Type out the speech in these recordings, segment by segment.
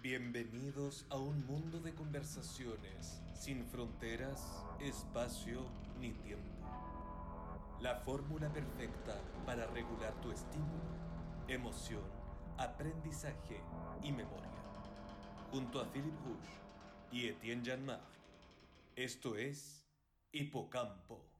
Bienvenidos a un mundo de conversaciones sin fronteras, espacio ni tiempo. La fórmula perfecta para regular tu estímulo, emoción, aprendizaje y memoria. Junto a Philip Bush y Etienne Janmar. Esto es Hipocampo.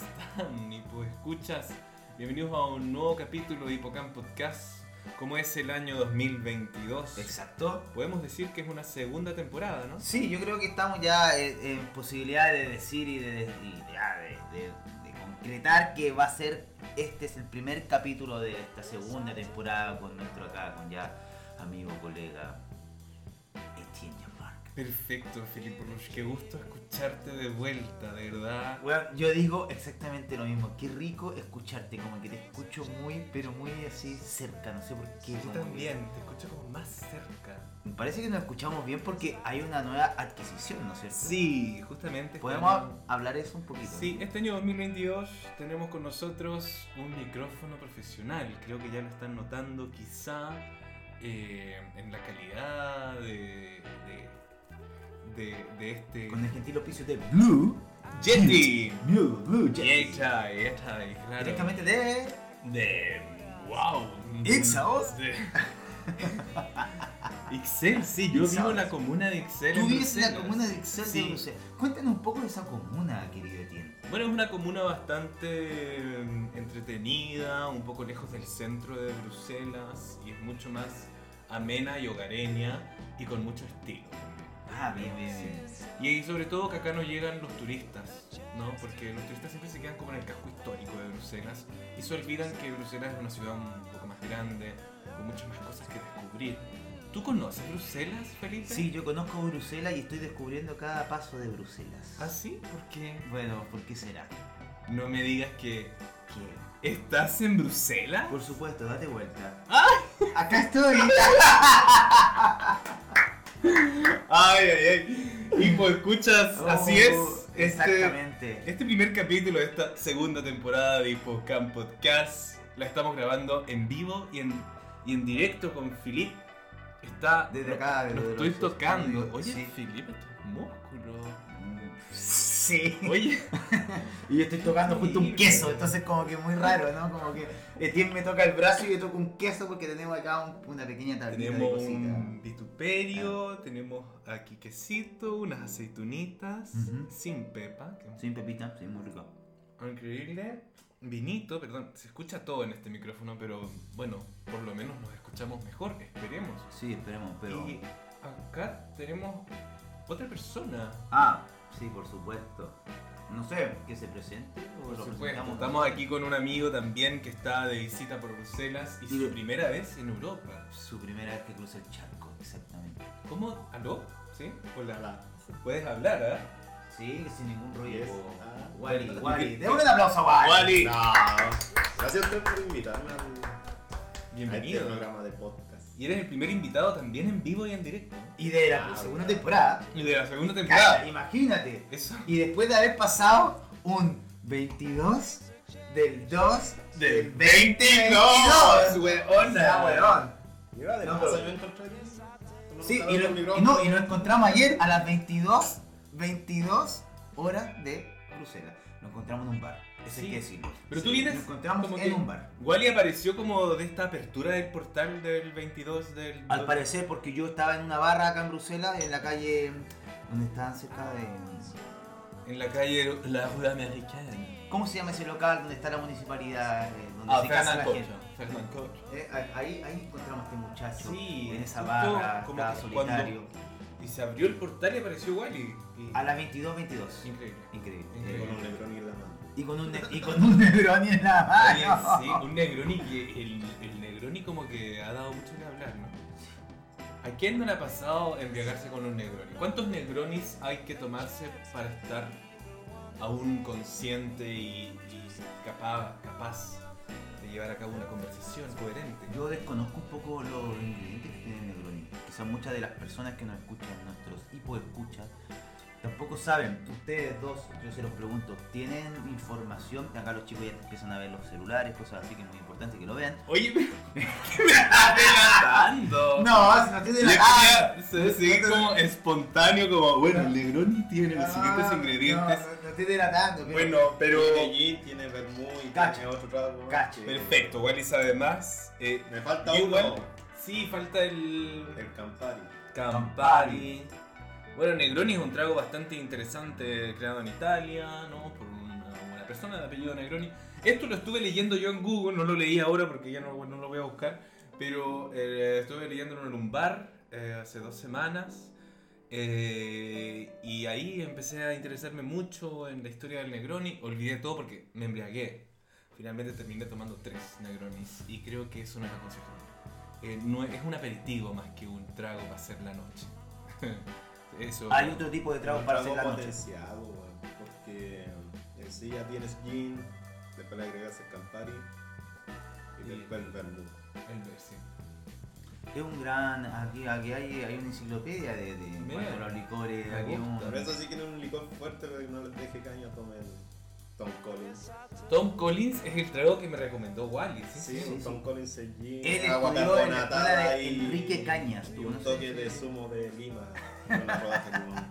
Hola. ¿Cómo están, Hipo Escuchas? Bienvenidos a un nuevo capítulo de Hipocampo Podcast. Como es el año 2022, Exacto. podemos decir que es una segunda temporada, ¿no? Sí, yo creo que estamos ya en, en posibilidad de decir y de, y ya de- de- de concretar que va a ser este es el primer capítulo de esta segunda temporada con nuestro acá, con ya amigo, colega Etienne. Perfecto, Felipe Rush. Qué gusto escucharte de vuelta, de verdad. Bueno, yo digo exactamente lo mismo. Qué rico escucharte, como que te escucho muy, pero muy así cerca. No sé por qué. Yo también, te escucho como más cerca. Me parece que nos escuchamos bien porque hay una nueva adquisición, ¿no es cierto? Sí, justamente. ¿Podemos estamos- hablar de eso un poquito? Sí, este año 2022 tenemos con nosotros un micrófono profesional. Creo que ya lo están notando quizá eh, en la calidad de, de, de, de este... Con el gentil oficio de Blue. Yeti. Blue, Blue, Yeti. Yeta, claro. Directamente de De... ¡Wow! Ixaos. De- Ixel, sí, yo vivo Ixaos. en la comuna de Ixel. Tú vives en la comuna de Excel Sí. de Bruselas. Cuéntanos un poco de esa comuna, querido Etienne. Bueno, es una comuna bastante mm, entretenida, un poco lejos del centro de Bruselas y es mucho más amena y hogareña y con mucho estilo. Ah, bien, bien, bien. Y, sobre todo que acá no llegan los turistas, ¿no? Porque los turistas siempre se quedan como en el casco histórico de Bruselas y se olvidan que Bruselas es una ciudad un poco más grande, con muchas más cosas que descubrir. ¿Tú conoces Bruselas, Felipe? Sí, yo conozco Bruselas y estoy descubriendo cada paso de Bruselas. ¿Ah, sí? ¿Por qué? Bueno, ¿por qué será? No me digas que ¿Qué? estás en Bruselas. Por supuesto, date vuelta. ¡Ay! Acá estoy. Ay, ay, ay. Y pues escuchas, así es. Oh, Este, Exactamente. este primer capítulo de esta segunda temporada de Hipocamp Podcast la estamos grabando en vivo y en, y en directo con Filip. Está. Desde lo- acá, Lo, desde estoy tocando. estudios, Oye, sí. Filip, esto es músculo. Sí. Oye, Y yo estoy tocando justo un Sí. queso, entonces como que muy raro, ¿no? Como que Etienne me toca el brazo y yo toco un queso porque tenemos acá un- una pequeña tablita de tenemos cosita. un vituperio, tenemos aquí quesito, unas aceitunitas, sin pepa, que Sin pepita, sí, muy rico. Increíble. Vinito, perdón, se escucha todo en este micrófono, pero bueno, por lo menos nos escuchamos mejor, esperemos. Sí, esperemos, pero... Y acá tenemos otra persona. Ah, sí, por supuesto. No sé, que se presente o Por lo supuesto, presentamos estamos aquí con un amigo también que está de visita por Bruselas y Y su de- primera vez en Europa. Su primera vez que cruza el charco, exactamente. ¿Cómo? ¿Aló? ¿Sí? Hola. Puedes hablar, ¿ah? Sí, sin ningún rollo. Yes. Ah, Wally, bueno. Wally. Démosle un aplauso a Wally. Wally. No. Gracias a usted por invitarme al, a este Bienvenido. programa de podcast. Y eres el primer invitado también en vivo y en directo. Y de la Ah, segunda temporada. Y de la segunda temporada. imagínate. Eso. Y después de haber pasado un 22 del 2 Del 22, weón. Ya, weón. Mira, de No, paso pero- yo encontré bien. Sí, y, lo- y no, y nos encontramos ayer a las 22, 22 horas de Bruselas. Nos encontramos en un bar. Eso Sí. hay que decirlo. Pero tú vienes Nos encontramos como en que- un bar. Wally apareció como de esta apertura del portal del 22 del... Al parecer, porque yo estaba en una barra acá en Bruselas, en la calle donde estaban cerca de. En la calle La Rue Americana. ¿Cómo se llama ese local donde está la municipalidad? eh, donde Ah, se casa la gente? Eh, ahí, ahí encontramos a este muchacho Sí, en esa barra, como estaba que solitario. Y se abrió el portal y apareció Wally. Y- A las 22, 22. Increíble. Increíble. Increíble. Con Y con un, ne- y con un Negroni en la mano. sí, un Negroni que el, el Negroni como que ha dado mucho que hablar, ¿no? ¿A quién no le ha pasado embriagarse con un Negroni? ¿Cuántos Negronis hay que tomarse para estar aún consciente y, y capaz, capaz de llevar a cabo una conversación coherente? Yo desconozco un poco los ingredientes que tiene el Negroni. Quizás muchas de las personas que nos escuchan, nuestros hipoescuchas, tampoco saben, ustedes dos, yo se los pregunto, ¿tienen información? Acá los chicos ya empiezan a ver los celulares, cosas así que es muy importante que lo vean. Oye. ¿Qué me estás delatando? No, si no Ah, quería se- seguir como espontáneo, como, bueno, el Negroni tiene los siguientes ingredientes. No, no estoy delatando, pero- Bueno, pero. Tiene gin, tiene vermú y Cacho. tiene otro trago. Cacho. que- Perfecto, Wally sabe más. Eh, Me falta uno. igual- Sí, falta el. El Campari. Campari. Bueno, Negroni es un trago bastante interesante creado en Italia, ¿no? Por una, una persona de apellido Negroni. Esto lo estuve leyendo yo en Google, no lo leí ahora porque ya no, no lo voy a buscar, pero eh, estuve leyéndolo en un bar eh, hace dos semanas eh, y ahí empecé a interesarme mucho en la historia del Negroni. Olvidé todo porque me embriagué. Finalmente terminé tomando tres Negronis y creo que eso no es aconsejable. Eh, no es, es un aperitivo más que un trago para hacer la noche. Eso. Hay otro tipo de trago Un para hacer la noche. potenciado, weón, porque en sí ya tienes gin, después le agregas el Campari y Y- después el vermú. El ver, sí. Es un gran. Aquí, aquí hay, hay una enciclopedia de, de Mira, a los licores. me Aquí un- gusta. Eso sí quieren un licor fuerte, pero que no les deje caña, tomen Tom Collins. Tom Collins es el trago que me recomendó Wally. Sí, Sí, sí. un Tom Collins es gin, Él agua estudió en la escuela carbonatada de y, Enrique Cañas, y ¿tú un conoces? toque de zumo de lima. Con la.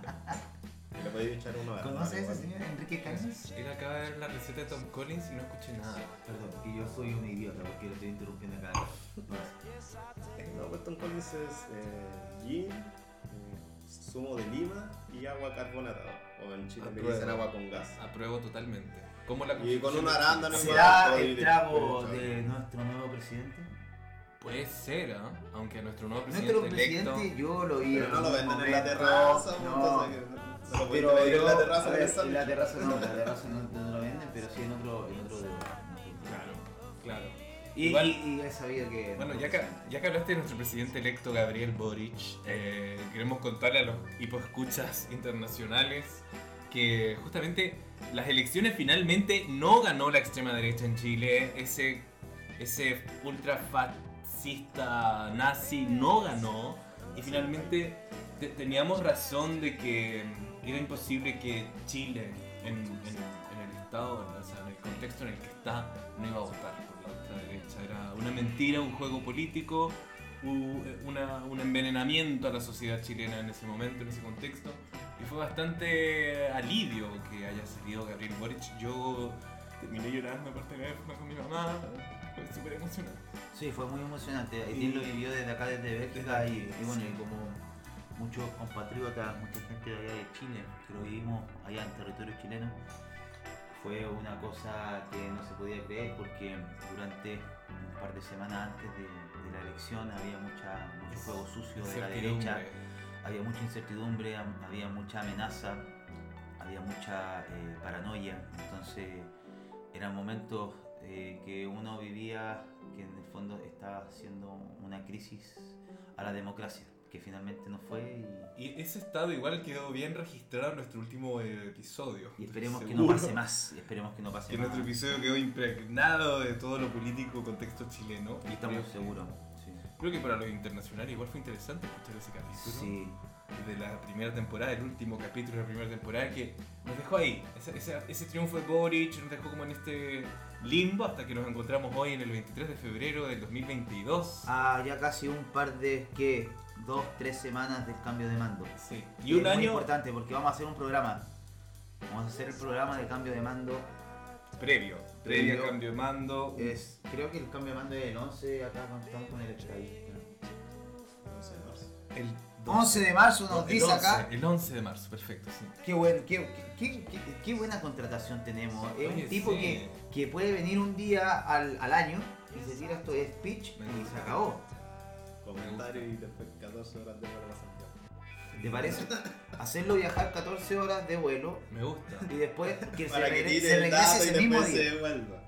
Y podéis echar uno a ¿Conoce a ese igual. señor Enrique Cañas? Él acaba de ver la receta de Tom Collins y no escuché nada. Perdón, porque yo soy un idiota, porque lo estoy interrumpiendo acá. No, pues Tom Collins es eh, gin, eh, zumo de lima y agua carbonatada. O en Chile le Apruebo. dicen agua con gas. Apruebo totalmente. Como la Y con un arándano igual. ¿Será el y- trago y- de nuestro nuevo presidente? Puede ser, ¿ah? Aunque nuestro nuevo Nuestro presidente electo. presidente yo lo vi Pero no lo venden en la terraza, no. entonces que no, lo Pero pedir en la yo- terraza ver, en la terraza no, en la terraza no, no lo venden, pero sí en otro, en otro de Claro, claro. Y, Igual- y, y he sabido que. Bueno, ya que, ya que hablaste de nuestro presidente electo Gabriel Boric, eh, queremos contarle a los hipoescuchas internacionales que justamente las elecciones finalmente no ganó la extrema derecha en Chile. Ese, ese ultra fascista nazi no ganó. Y finalmente te- teníamos razón de que era imposible que Chile, en, el estado, o sea, en el contexto en el que está, no iba a votar por la ultraderecha. Era una mentira, un juego político, u- una- un envenenamiento a la sociedad chilena en ese momento, en ese contexto. Y fue bastante alivio que haya salido Gabriel Boric. Yo terminé llorando por teléfono con mi mamá. Fue súper emocionante. Sí, fue muy emocionante. Él lo vivió desde acá, desde Bélgica, Desde y, aquí, y bueno, sí. y como muchos compatriotas, mucha gente de allá de Chile, que lo vivimos allá en territorio chileno, fue una cosa que no se podía creer porque durante un par de semanas antes de, de la elección había mucha, mucho juego sucio de la derecha, había mucha incertidumbre, había mucha amenaza, había mucha eh, paranoia, entonces eran momentos eh, que uno vivía que en el fondo estaba haciendo una crisis a la democracia, que finalmente no fue y, Y ese estado igual quedó bien registrado en nuestro último eh, episodio. y esperemos que no pase más, y esperemos que no pase Que más. nuestro episodio quedó impregnado de todo lo político contexto chileno. Y estamos seguros. Sí. Creo que para los internacionales igual fue interesante escuchar ese capítulo. Sí. De la primera temporada, el último capítulo de la primera temporada que nos dejó ahí. Ese, ese- ese triunfo de Boric nos dejó como en este limbo hasta que nos encontramos hoy en el 23 de febrero del 2022. Ah, ya casi un par de, ¿qué? Dos, tres semanas del cambio de mando. Sí. Y un es muy año importante porque vamos a hacer un programa. Vamos a hacer el programa de cambio de mando. previo. Previo Previo. cambio de mando. Es, creo que el cambio de mando es el 11 acá cuando estamos con el estadista. No sé, no sé. El 11 de marzo nos el dice 11, acá. El 11 de marzo, perfecto, sí. Qué, buen, qué, qué, qué- qué buena contratación tenemos. Es Oye, un tipo sí. que, que puede venir un día al, al año y se tira esto de speech Me y gusta. se acabó. Comentario y después 14 horas de vuelo a Santiago. ¿Te parece? Hacerlo viajar 14 horas de vuelo Me gusta. y después que se, Para que se el regrese dato y ese mismo día. se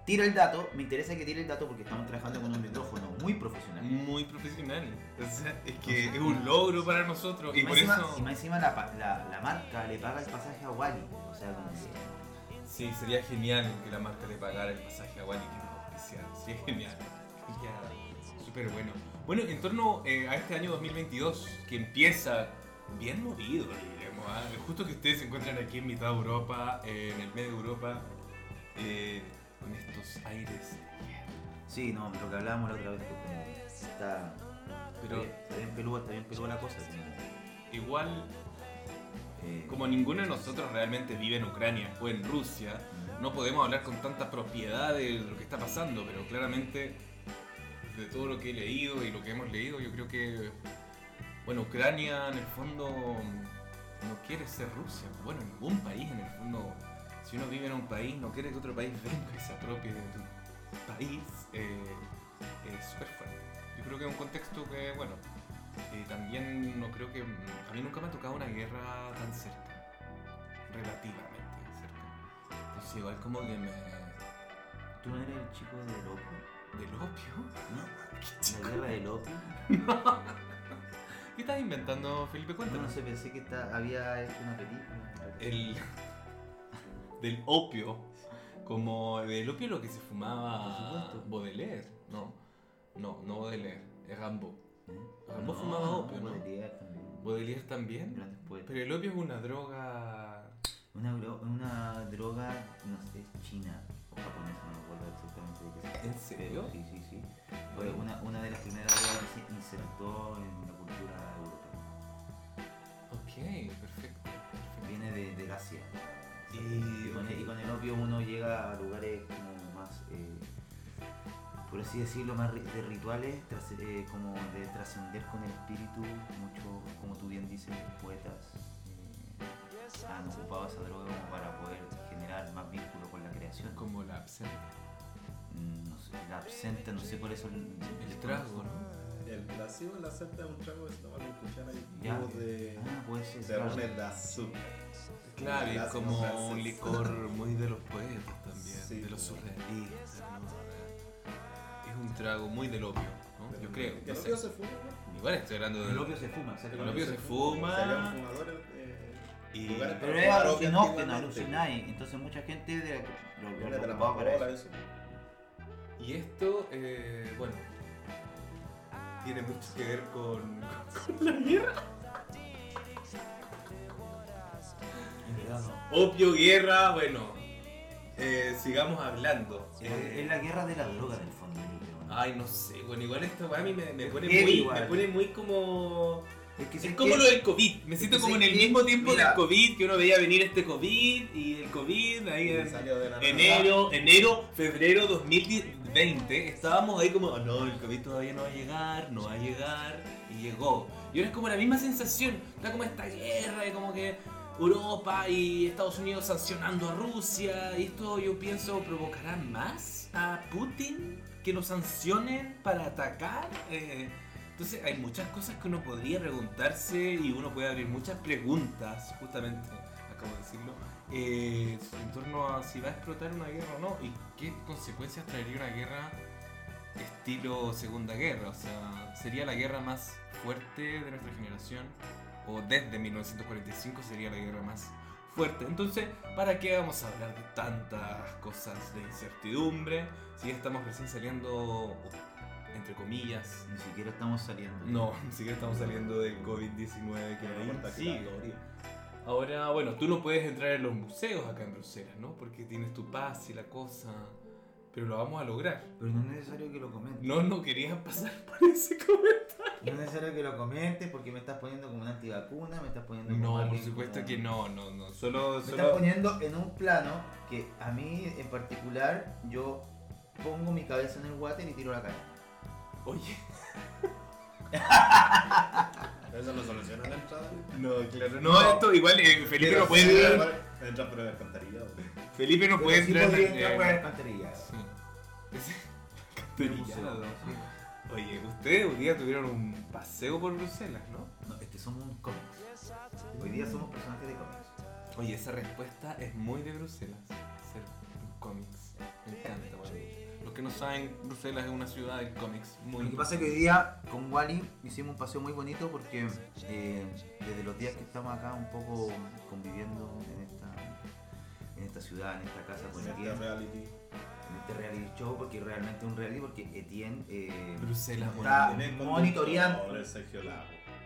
Tira el dato, me interesa que tire el dato porque estamos trabajando con un micrófono muy profesional. Muy profesional. O sea, es que es un logro para nosotros. Y más por encima, eso. y más encima la, la, la marca le paga el pasaje a Wally. O sea, como que- Sí, sería genial que la marca le pagara el pasaje a Wally que. Sí, es genial. Sería súper bueno. Bueno, en torno eh, a este año 2022, que empieza bien movido, diríamos. ah, justo que ustedes se encuentran aquí en mitad de Europa, eh, en el medio de Europa, eh, con estos aires. Sí, no, lo que hablábamos la otra vez, que como está, Pero está bien peluda, está bien peluda la cosa. igual, eh, como ninguno de nosotros realmente vive en Ucrania o en Rusia, no podemos hablar con tanta propiedad de lo que está pasando, pero claramente de todo lo que he leído y lo que hemos leído, yo creo que, bueno, Ucrania en el fondo no quiere ser Rusia. Bueno, ningún país en el fondo, si uno vive en un país, no quiere que otro país venga y se apropie de tu país, eh, es súper fuerte. Yo creo que es un contexto que, bueno, eh, también no creo que... A mí nunca me ha tocado una guerra tan cerca, relativamente cerca. Entonces igual como que me... ¿Tú no eres el chico del opio? ¿Del opio? ¿No? ¿La guerra del opio? ¿Qué estás inventando, Felipe? No, Cuéntanos. no sé, pensé que está- había hecho una película. El... Del opio. Como del opio lo que se fumaba. Baudelaire. No, no, no Baudelaire, es Rambo. ¿Eh? Rambo fumaba opio, ¿no? Baudelaire también. Baudelaire también. Pero el opio es una droga... Una, una droga, no sé, china o japonesa, no me acuerdo exactamente de qué se ¿En serio? Sí, sí, sí. Fue una, una de las primeras drogas que se insertó en la cultura europea. Ok, perfecto. perfecto. Viene de, del Asia. Y- con, el, y con el opio uno llega a lugares como más, eh, por así decirlo, más de rituales, tras- eh, como de trascender con el espíritu. Muchos, como tú bien dices, poetas eh, han ocupado esa droga como para poder generar más vínculo con la creación. Como la absenta. Mm, No sé, la absenta, no sé por eso el, El trago, ¿no? El en la seta es un trago que se toma con cuchara y Ya. jugo de Ah, pone de azúcar. Claro, y es como un licor muy de los poetas también, Sí, de los surrealistas, ¿no? Es un trago muy del opio, ¿no? Yo creo. El opio se fuma, ¿no? Igual estoy hablando El de opio se fuma. El opio se fuma. Se habían fumadores. Eh, Y- Pero es alucinógeno, alucináis. Entonces mucha gente de la, lo, lo, para eso. Y esto, eh, bueno, tiene mucho que ver con, con la guerra. Opio, guerra, bueno, eh, sigamos hablando. Es Eh, es la guerra de la droga en el fondo. Ay, no sé, bueno, igual esto a mí me, me pone muy, igual. me pone muy como... Es que Es como que- lo del COVID, me siento que como en el que- mismo tiempo mira. del COVID, que uno veía venir este COVID y el COVID ahí en enero, enero, febrero 2020, estábamos ahí como, "Oh, no, el COVID todavía no va a llegar, no va a llegar, y llegó. Y ahora es como la misma sensación, está como esta guerra, y como que Europa y Estados Unidos sancionando a Rusia, y esto yo pienso provocará más a Putin que lo sancionen para atacar. Eh, entonces hay muchas cosas que uno podría preguntarse y uno puede abrir muchas preguntas, justamente, de decirlo, eh, en torno a si va a explotar una guerra o no y qué consecuencias traería una guerra estilo Segunda Guerra. O sea, sería la guerra más fuerte de nuestra generación o desde 1945 sería la guerra más fuerte. Entonces, ¿para qué vamos a hablar de tantas cosas de incertidumbre si ya estamos recién saliendo, entre comillas, Ni siquiera estamos saliendo. no, ni siquiera estamos saliendo del COVID-19 que ahí sigue. Ahora, bueno, tú no puedes entrar en los museos acá en Bruselas, ¿no? Porque tienes tu paz y la cosa. Pero lo vamos a lograr. Pero no es necesario que lo comentes. No, no querías pasar por ese comentario. No es necesario que lo comentes porque me estás poniendo como una antivacuna, me estás poniendo como No, por supuesto como- que no, no, no. Solo, Me estás solo. poniendo en un plano que a mí en particular yo pongo mi cabeza en el water y tiro la cara. Oye, Eso no soluciona la entrada. no, claro. No, esto igual eh, Felipe no puede Sí, entrar. Entra por el alcantarillado. Felipe no puede sí entrar. podría en- entrar eh, por el alcantarillado. Oye, ustedes un día tuvieron un paseo por Bruselas, ¿no? No, este somos un cómics. Hoy día somos personajes de cómics. Oye, esa respuesta es muy de Bruselas. Ser un cómics. Me encanta, bueno. Los que no saben, Bruselas es una ciudad de cómics muy. Lo que pasa es que hoy día con Wally hicimos un paseo muy bonito porque eh, desde los días que estamos acá un poco conviviendo en esta, en esta ciudad, en esta casa con reality. En este reality show, porque realmente es un reality porque Etienne eh, Bruselas, Está- monitoreando.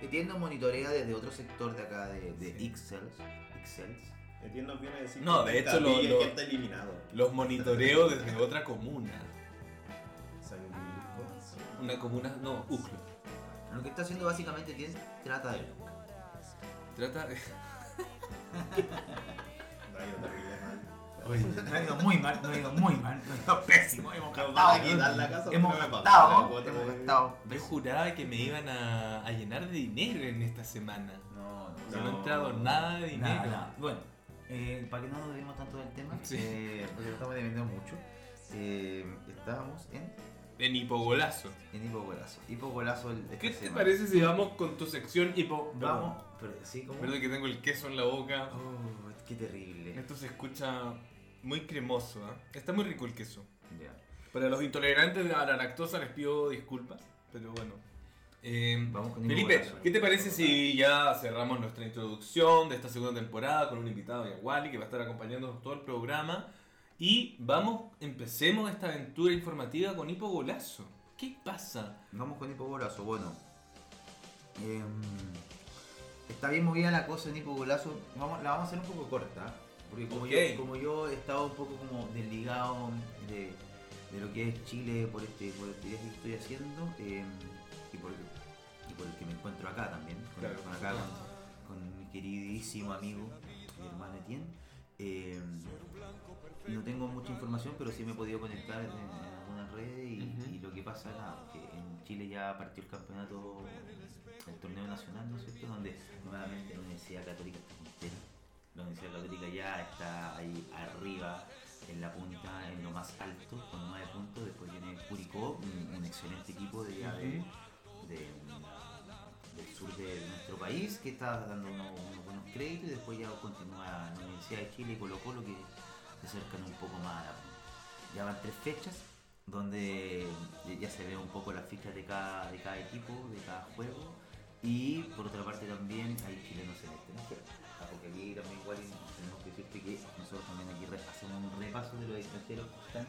Etienne nos monitorea desde otro sector de acá de, de Sí. Ixels. Ixels. Entiendo viene a decir No, que de está hecho, lo- lo- que está eliminado. Los monitoreo desde otra comuna. Una comuna, no, Uclo. Lo que está haciendo básicamente Etienne trata de Trata de... Oye, Nos ha ido muy mal, nos ha ido muy mal, nos ha ido pésimo, hemos gastado. van a quitar la casa hemos gastado, hemos gastado. yo juraba que me iban a, a llenar de dinero en esta semana. No, no, No, no ha entrado nada de dinero. Nada, nada. Bueno, eh, para que no nos desviemos tanto del tema, Sí. eh, porque lo estamos dependiendo mucho, eh, estábamos en, En hipogolazo. en Hipogolazo. Hipogolazo el, ¿Qué te semana. parece si vamos con tu sección hipo... Vamos, pero sí, como... Verdad que tengo el queso en la boca. Oh, qué terrible. Esto se escucha muy cremoso, ¿ah? Está muy rico el queso. Ya. Para los intolerantes a la lactosa les pido disculpas, pero bueno. Eh, Vamos con Felipe. ¿qué te parece si ya cerramos nuestra introducción de esta segunda temporada con un invitado, Yaguali, que va a estar acompañándonos todo el programa? Y vamos, empecemos esta aventura informativa con Hipogolazo. ¿Qué pasa? Vamos con Hipogolazo, bueno. em, está bien movida la cosa en Hipogolazo. Vamos, la vamos a hacer un poco corta. Porque como, yo, como yo he estado un poco como desligado de, de lo que es Chile por este, por este viaje que estoy haciendo em, y, por, y por el que me encuentro acá también. Con, Claro, con por acá, con, con mi queridísimo amigo, mi hermano Etienne. Em, no tengo mucha información, pero sí me he podido conectar en, en algunas redes y lo que pasa nada, que en Chile ya partió el campeonato, el torneo nacional, ¿no es cierto? Donde nuevamente la Universidad Católica está puntera. La Universidad Católica ya está ahí arriba, en la punta, en lo más alto, con nueve puntos. Después viene Curicó, un, un excelente equipo de, allá de, de, del sur de nuestro país que está dando unos, unos buenos créditos y después ya continúa la Universidad de Chile y Colo Colo que se acercan un poco más a la punta. Ya van tres fechas donde ya se ve un poco las fichas de cada, de cada equipo, de cada juego y por otra parte también hay chilenos en el extranjero. Porque aquí también igual tenemos que decirte que nosotros también aquí hacemos un repaso de los extranjeros que están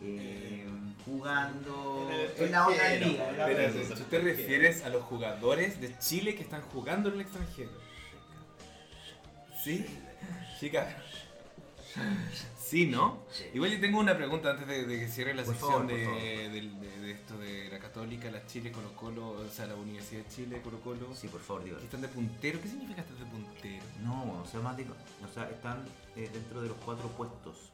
eh, jugando En el en la otra liga. ¿Tú te refieres a los jugadores de Chile que están jugando en el extranjero? ¿Sí? Chica. Sí, ¿no? Sí. Igual yo tengo una pregunta antes de, de que cierre la Por sección favor, de, favor. del- de- de esto de la Católica, la Chile, Colo Colo, o sea, la Universidad de Chile, Colo Colo. Sí, por favor, digo. Que están de puntero. ¿Qué significa estar de puntero? No, o sea, más de- o sea, están eh, dentro de los cuatro puestos.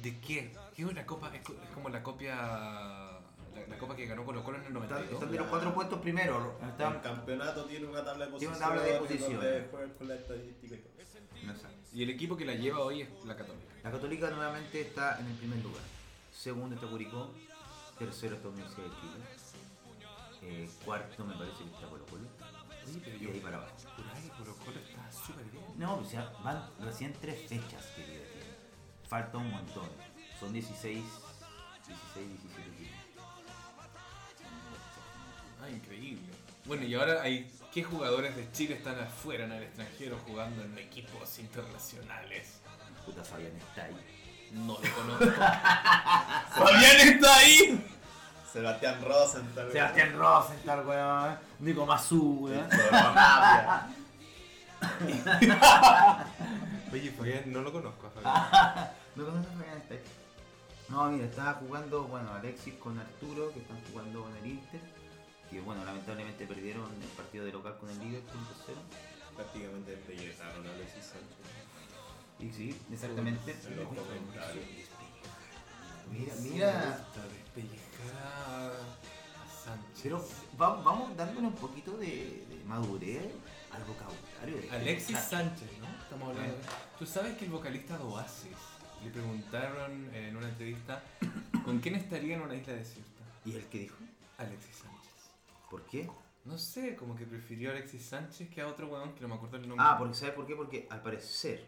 ¿De qué? ¿Qué es una copa? Es, co- es como la copia. La, la copa que ganó Colo Colo en el Están, 92. están de los cuatro puestos primero. El Están, campeonato tiene una tabla de Tiene posiciones. una tabla de posiciones. Donde juegan con la estadística y todo. no sé. Y el equipo que la lleva hoy es la Católica. La Católica nuevamente está en el primer lugar. Segundo está Curicó. Tercero está Universidad de Chile. Eh, cuarto me parece que está Colo Colo. Oye, pero Y yo ahí para abajo. juraba que Colo Colo está súper bien. No, o sea, van recién tres fechas, querido. tío. Falta un montón. Son 16, 16, 17 equipos. Ah, increíble. Bueno, y ahora hay. ¿Qué jugadores de Chile están afuera en el extranjero jugando en equipos internacionales? Puta Fabián está ahí. No lo conozco. ¡Fabián está ahí! Sebastián Rosenthal. Sebastián Rosenthal, weón. Nico Mazú, weón. Rabia. Oye, Fabián, no lo conozco a Fabián. ¿No conoces a Fabián está ahí? No, mira, estaba jugando, bueno, Alexis con Arturo, que están jugando con el Inter. Que bueno, lamentablemente perdieron el partido de local con el Liverpool 2-0. Prácticamente despellezaron a Alexis Sánchez. Y sí, exactamente. En los comentarios. Mira, Sí, mira. despellejar a, Sánchez. Pero va- vamos dándole un poquito de, de madurez al vocabulario. de Alexis Sánchez. Sánchez, ¿no? Estamos hablando de... Tú sabes que el vocalista de Oasis le preguntaron en una entrevista con quién estaría en una isla desierta. ¿Y el que dijo? Alexis Sánchez. ¿Por qué? No sé, como que prefirió a Alexis Sánchez que a otro weón que no me acuerdo el nombre. Ah, porque ¿sabes por qué? Porque al parecer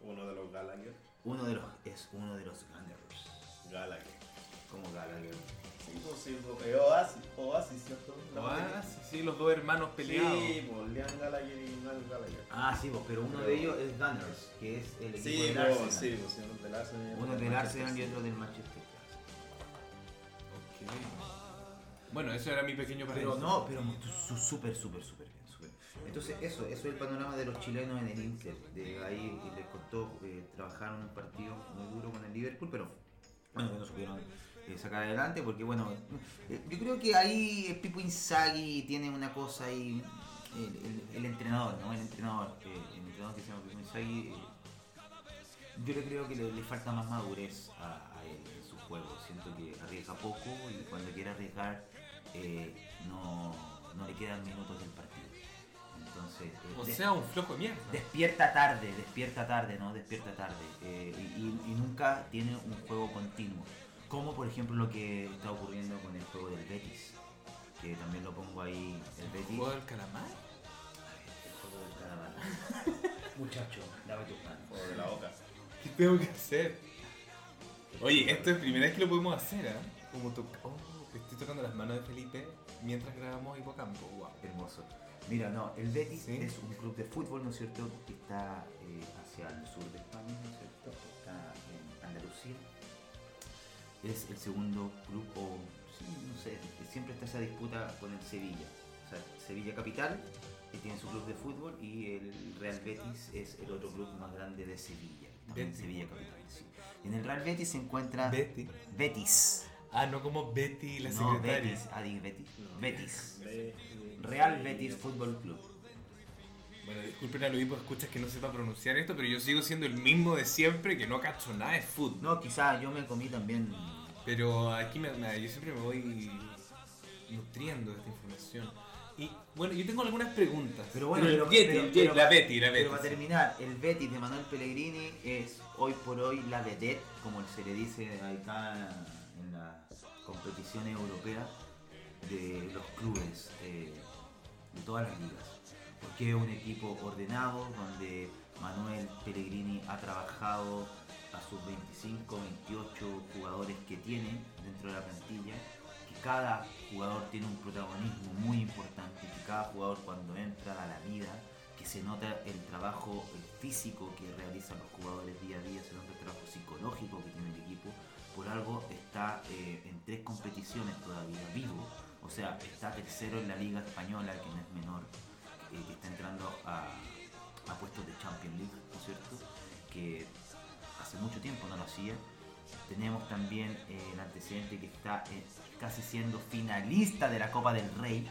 Uno de los Gallagher. uno de los es uno de los Gunners. Gallagher. Como Gallagher. Sí, pues sí, pues, eh, Oasis, Oasis, ¿cierto? Oasis, sí, los dos hermanos peleados. Sí, pues Liam Gallagher y Noel Gallagher. Ah, sí, pues, pero uno Pero- de ellos es Gunners, que es el equipo Sí, del pues, Arsenal. sí, pues sí, uno del Arsenal. Uno del Arsenal y otro del Manchester. Ok. Bueno, eso era mi pequeño Pero paréntesis. no, pero súper, súper, súper bien. súper. Entonces, eso, eso es el panorama de los chilenos en el Inter. De ahí les costó, eh, trabajaron un partido muy duro con el Liverpool, pero bueno, que no supieron eh, sacar adelante porque, bueno, eh, yo creo que ahí eh, Pipo Inzaghi tiene una cosa ahí, el, el- el entrenador, ¿no? El entrenador, eh, el entrenador que se llama Pipo Inzaghi, yo le creo que le, le falta más madurez a, a él en su juego. Siento que arriesga poco y cuando quiere arriesgar eh, no, no le quedan minutos del partido. Entonces, eh, O sea, un flojo de mierda. despierta tarde, despierta tarde, ¿no? Despierta tarde. eh, y, nunca tiene un juego continuo. Como por ejemplo lo que está ocurriendo con el juego del Betis. Que también lo pongo ahí, el Betis. ¿Juego del calamar? El juego del calamar. Muchacho, dame tu mano. Juego de la boca. ¿Qué tengo que hacer? Oye, esto es primera vez que lo podemos hacer, ¿ah? Como toca. Oh, estoy tocando las manos de Felipe mientras grabamos Hipocampo. Wow. Hermoso. Mira, no, el Betis Sí. es un club de fútbol, ¿no es cierto?, que está eh, hacia el sur de España, ¿no es cierto?, está en Andalucía. Es el segundo club, o sí, no sé, siempre está esa disputa con el Sevilla. O sea, Sevilla Capital, que tiene su club de fútbol, y el Real Betis es el otro club más grande de Sevilla. También Betis. Sevilla Capital, sí. En el Real Betis se encuentra Betty. Betis. Ah, no como Betty la no, secretaria. Betis, ah, di Betis. No. Betis. Be- Real Betis Fútbol Club. Bueno, disculpen a los hipos escuchas que no sepa pronunciar esto, pero yo sigo siendo el mismo de siempre que no cacho nada de fútbol. No, quizá yo me comí también. Pero aquí me, me- yo siempre me voy nutriendo de esta información. Y bueno, yo tengo algunas preguntas. Pero bueno, pero- Yeti, pero- Yeti, pero- la Betty, la Pero Betty. para sí. terminar, el Betis de Manuel Pellegrini es hoy por hoy la vedette, como se le dice acá en las competiciones europeas, de los clubes de, de todas las ligas. Porque es un equipo ordenado, donde Manuel Pellegrini ha trabajado a sus 25, 28 jugadores que tiene dentro de la plantilla, que cada jugador tiene un protagonismo muy importante, que cada jugador cuando entra a la vida, que se nota el trabajo físico que realizan los jugadores día a día, se nota el trabajo psicológico que tiene el equipo, por algo está eh, tres competiciones todavía vivo, o sea, está tercero en la Liga Española, que no es menor, eh, que está entrando a, a puestos de Champions League, ¿no es cierto? Que hace mucho tiempo no lo hacía. Tenemos también eh, el antecedente que está eh, casi siendo finalista de la Copa del Rey.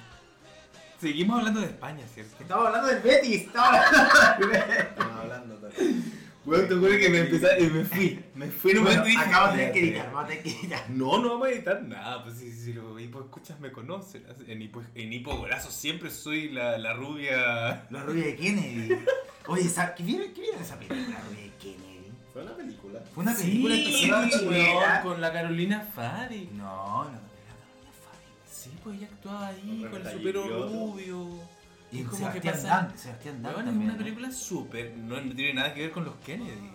Seguimos hablando de España, ¿cierto? Estamos hablando del Betis, estamos hablando del Estamos hablando también. Bueno, te acuerdas que me empecé y me fui. Me fui en un Bueno, momento y dije, acabo de tener que editar, vamos a tener que editar. No, no vamos a editar nada, pues si, si los hipo escuchas me conocen. En hipo, en hipo Golazo siempre soy la, la rubia. La rubia de Kennedy. Oye, ¿sabes ¿qué vieron, qué vieron esa película, la rubia de Kennedy? Fue una película. Fue una película sí, chilena. con la Carolina Fari. No, no, no, no, Fabi. Sí, pues ella actuaba ahí Con el super rubio. Y Es como que Sebastián pasa- Dan, Sebastián Dan Weón, es también. una ¿no? película súper. No, no tiene nada que ver con los Kennedy.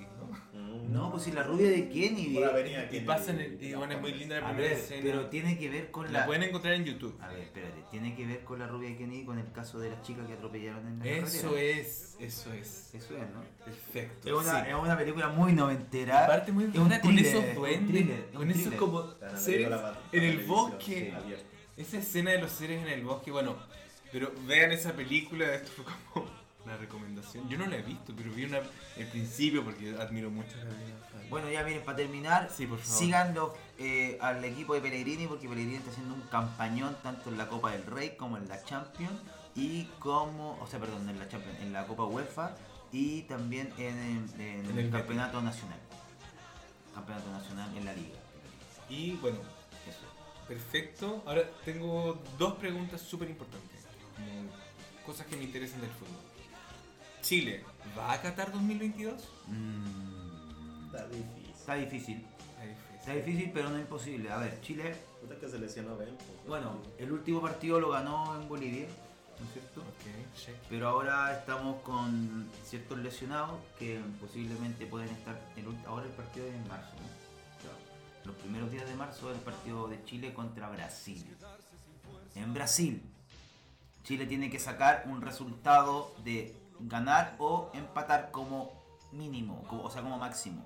¿no? Mm. No, pues si la rubia de Kennedy. Y Kennedy. pasa en el. Y bueno, es muy linda la primera ver, escena. pero tiene que ver con La la. pueden encontrar en YouTube. A ver, espérate, tiene que ver con la rubia de Kennedy con el caso de la chica que atropellaron en la Eso carretera. es, eso es. Eso es, ¿no? Perfecto. Es una, sí. es una película muy noventera. Aparte muy es un buena con thriller, esos duendes, thriller, es con esos thriller. como seres en el bosque. sí. Esa escena de los seres en el bosque, bueno, pero vean esa película, esto fue como una recomendación. Yo no la he visto, pero vi una el principio porque admiro mucho a Fari. Bueno, ya miren, para terminar, Sí, por favor. sigan los, eh, al equipo de Pellegrini porque Pellegrini está haciendo un campañón tanto en la Copa del Rey como en la Champions y como, o sea, perdón, en la Champions, en la Copa UEFA y también en, en- en En el, el Campeonato Nacional. Campeonato Nacional en la Liga. Y bueno, Eso. perfecto. Ahora tengo dos preguntas súper importantes, como cosas que me interesan del fútbol. Chile, ¿va a Qatar 2022? Mm, Está difícil. está difícil. Está difícil. Está difícil, pero no imposible. A ver, Chile, Puta que se lesionó Ben. pues. bueno, el último partido lo ganó en Bolivia, ¿no es cierto? Ok, check. Pero ahora estamos con ciertos lesionados que posiblemente pueden estar. el ahora el partido es en marzo, ¿no? Claro. Los primeros días de marzo el partido de Chile contra Brasil. En Brasil, Chile tiene que sacar un resultado de ganar o empatar como mínimo, como- o sea, como máximo.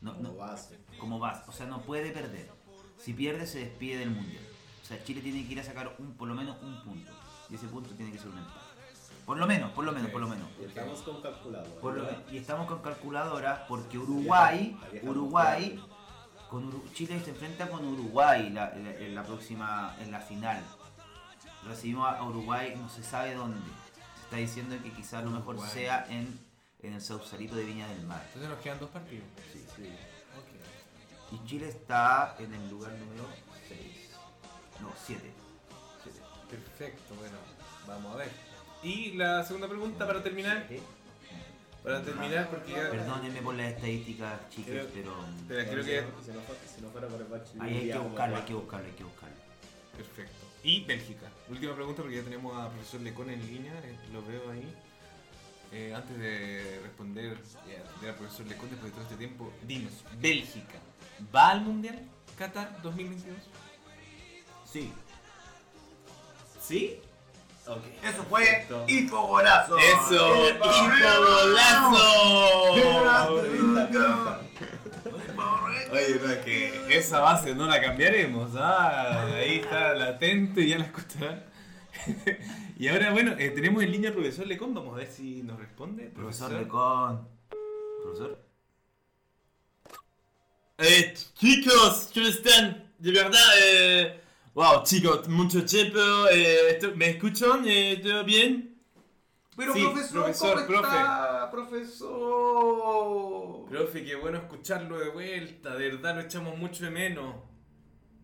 No, Como no, base. como base, o sea, no puede perder. Si pierde, se despide del mundial. O sea, Chile tiene que ir a sacar un, por lo menos un punto. Y ese punto tiene que ser un empate. Por lo menos, por lo menos, por lo menos. Y estamos con calculador. Por lo ¿ya? men- y estamos con calculadora porque Uruguay, La vieja Uruguay, con Uru- Chile se enfrenta con Uruguay la- en la, en la próxima, en la final. Recibimos a Uruguay, no se sabe dónde. Se está diciendo que quizás lo mejor Uruguay. sea en, en el Sausalito de Viña del Mar. Entonces nos quedan dos partidos. Sí, sí. Y Chile está en el lugar número 6. No, 7. Perfecto, bueno, vamos a ver. Y la segunda pregunta para terminar. Para terminar, porque ya. Perdónenme por las estadísticas, chicas, Creo- pero Espera, creo que. no- Si no, fuera- por el bachiller. ahí hay que buscarlo, hay que buscarlo, hay que buscarlo. Perfecto. Y Bélgica. Última pregunta porque ya tenemos a profesor Lecón en línea, eh, lo veo ahí. Eh, antes de responder eh, al profesor Lecón después de todo este tiempo, dinos, ¿Bélgica va al Mundial Qatar 2022? Sí. ¿Sí? Ok. Eso fue. Hipogolazo. ¡Eso! ¡Hipogolazo! Oye, no, es que esa base no la cambiaremos, ¿ah? Ahí está latente, ya la escucharán. y ahora, bueno, eh, tenemos en línea al profesor Lecón, vamos a ver si nos responde. Profesor Lecón. Profesor. Eh, chicos, ¿cómo están? De verdad, eh... Wow, chicos, mucho tiempo, eh, ¿me escuchan? Eh, ¿Todo bien? Pero Sí, profesor, profesor, ¿cómo está, profesor? Profe, qué bueno escucharlo de vuelta, de verdad lo echamos mucho de menos.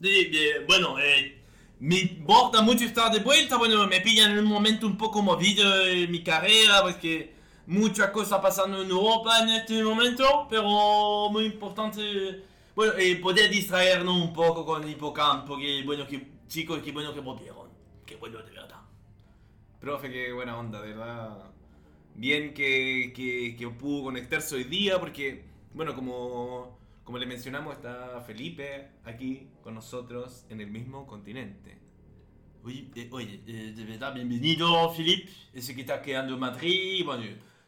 Sí, eh, bueno, eh, me importa mucho estar de vuelta, bueno, me pillan en un momento un poco movido en mi carrera, porque muchas cosas pasando en Europa en este momento, pero muy importante, bueno, eh, poder distraernos un poco con el hipocampo, que bueno, que chicos, qué bueno que volvieron, qué bueno de verdad. Profe, qué buena onda, de verdad. Bien que, que, que pudo conectarse hoy día porque, bueno, como, como le mencionamos, está Felipe aquí con nosotros en el mismo continente. Oye, eh, oye, eh, de verdad, bienvenido, Philippe. Ese que está quedando en Madrid. Bueno,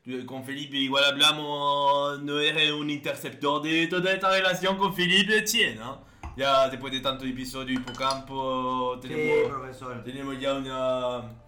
yo- con Felipe igual hablamos, no eres un interceptor de toda esta relación con Felipe Etienne, ¿no? Ya después de tanto episodio hipocampo, Sí, tenemos, profesor. tenemos ya una...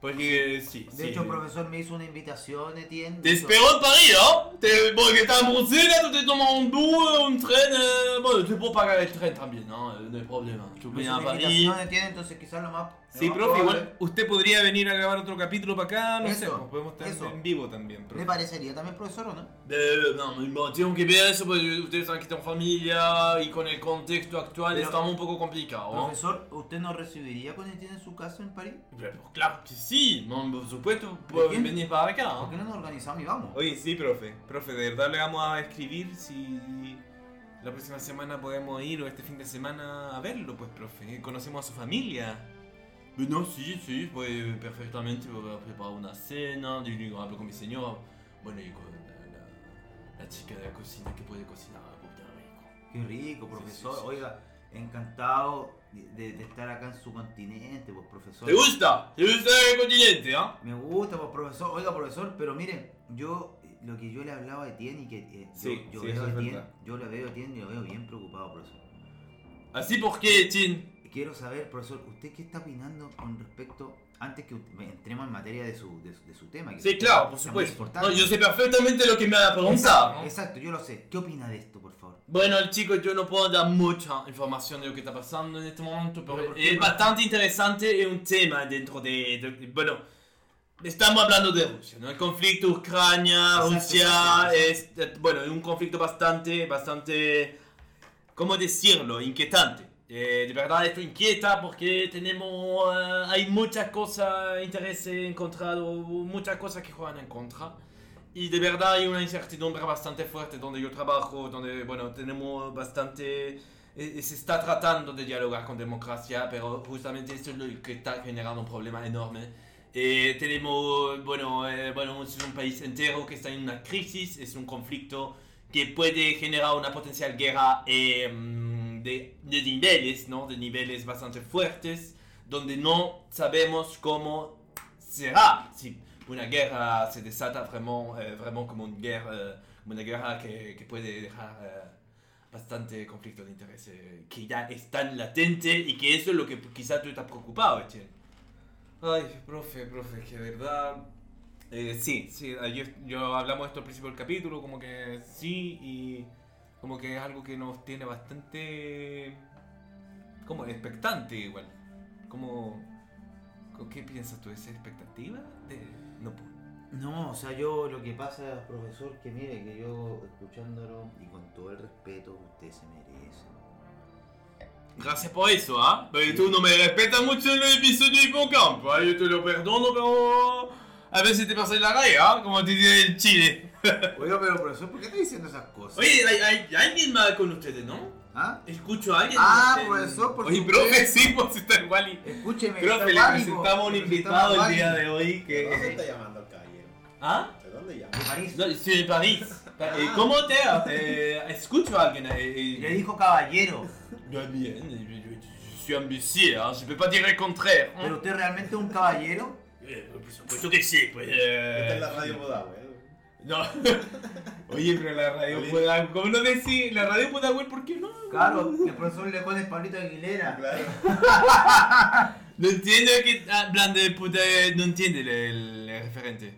Porque sí, De sí. hecho, profesor me hizo una invitación, Etienne. Te espero en París, ¿no? Te, porque estás en Bruselas, tú te tomas un bus, un tren. eh, bueno, te puedo pagar el tren también, ¿no? No hay problema. Tú vienes a París. Etienne, entonces quizás lo más... Sí, profe, igual usted podría venir a grabar otro capítulo para acá, no sé, Eso, pues podemos estar eso. en vivo también. profe. ¿Le parecería también, profesor, o no? Eh, no, tengo que ver eso porque ustedes saben que están familia y con el contexto actual Pero- estamos un poco complicados. ¿no? Profesor, ¿usted nos recibiría cuando Etienne en su casa en París? Pero claro que sí, no, por supuesto, pueden quién? venir para acá. ¿Por qué ¿no? no nos organizamos y vamos? Oye, sí, profe. Profe, de verdad le vamos a escribir si la próxima semana podemos ir o este fin de semana a verlo, pues, profe. Conocemos a su familia. No, sí, sí, perfectamente voy a preparar una cena, digo, hablo con mi señor, bueno, y con la, la- la chica de la cocina que puede cocinar puta rico. Qué rico, profesor. sí, sí. Oiga, encantado de, de estar acá en su continente, pues, profesor. ¿Te gusta? ¿Te gusta el continente, ah? Me gusta, pues, profesor. Oiga, profesor, pero mire, yo, eh, lo que yo le hablaba a Etienne y que eh, yo- yo, veo a verdad. yo lo veo a Etienne y lo veo bien preocupado, profesor. Así porque, Chin. Quiero saber, profesor, ¿usted qué está opinando con respecto, antes que entremos en materia de su, de, de su tema? que Sí, claro, por supuesto. No, yo sé perfectamente lo que me va a preguntar. Exacto, ¿no? exacto, yo lo sé. ¿Qué opina de esto, por favor? Bueno, chicos, yo no puedo dar mucha información de lo que está pasando en este momento, pero es bastante interesante, es un tema dentro de, de- Bueno, estamos hablando de Rusia, ¿no? El conflicto Ucrania, Exacto, Rusia, exacto, es, eh, bueno, es un conflicto bastante, bastante, ¿cómo decirlo? Inquietante. Eh, de verdad esto inquieta porque tenemos, eh, hay muchas cosas, intereses encontrados, muchas cosas que juegan en contra. Y de verdad hay una incertidumbre bastante fuerte donde yo trabajo, donde, bueno, tenemos bastante... eh, se está tratando de dialogar con democracia, pero justamente esto es lo que está generando un problema enorme. Eh, tenemos, bueno, eh, bueno, es un país entero que está en una crisis, es un conflicto que puede generar una potencial guerra eh, de, de niveles, ¿no? De niveles bastante fuertes, donde no sabemos cómo será. Si una guerra se desata vraiment, eh, vraiment como una guerra, una guerra que, que puede dejar eh, bastante conflicto de interés eh, que ya están latente y que eso es lo que quizá tú estás preocupado, Etienne. Ay, profe, profe, que verdad. eh, sí, sí, ayer yo hablamos esto al principio del capítulo, como que sí, y como que es algo que nos tiene bastante. como expectante igual. Como. ¿Qué piensas tú? ¿Es expectativa? De... No. No, o sea, yo lo que pasa, profesor, que mire, que yo escuchándolo y con todo el respeto, usted se merece. Gracias por eso, ¿ah? Pero tú no me respetas mucho en el episodio de Hipocampo, ¿ah? Yo te lo perdono, pero... A veces te pasas la raya, ¿ah? Como te dice en Chile. Oiga, pero profesor, ¿por qué está diciendo esas cosas? Oye, hay, hay, alguien más con ustedes, ¿no? ¿Ah? Escucho a alguien. Ah, ustedes. profesor, por Oye, profe, sí, pues está el Wally. Escúcheme, Profe, le presentamos un invitado el día de hoy ¿De que... dónde está llamando al caballero? ¿Ah? ¿De dónde llama? De París. No, estoy en París. Eh, ¿Cómo te...? Eh, escucho a alguien. Eh, eh, Le dijo caballero. Yo bien, eh, je, je- je peux pas dire le contraire. hein. ¿Pero usted realmente es un caballero? Eh, por supuesto que sí, pues... Esta es Eh... la radio Podahue. ¿Eh? No. Oye, pero la radio Oye. puede... ¿Cómo no decís? La radio puede haber, ¿por qué no? Claro, que el profesor le pone Pablito Aguilera. Claro. No entiendo que hablan de puta... No entiende el, referente.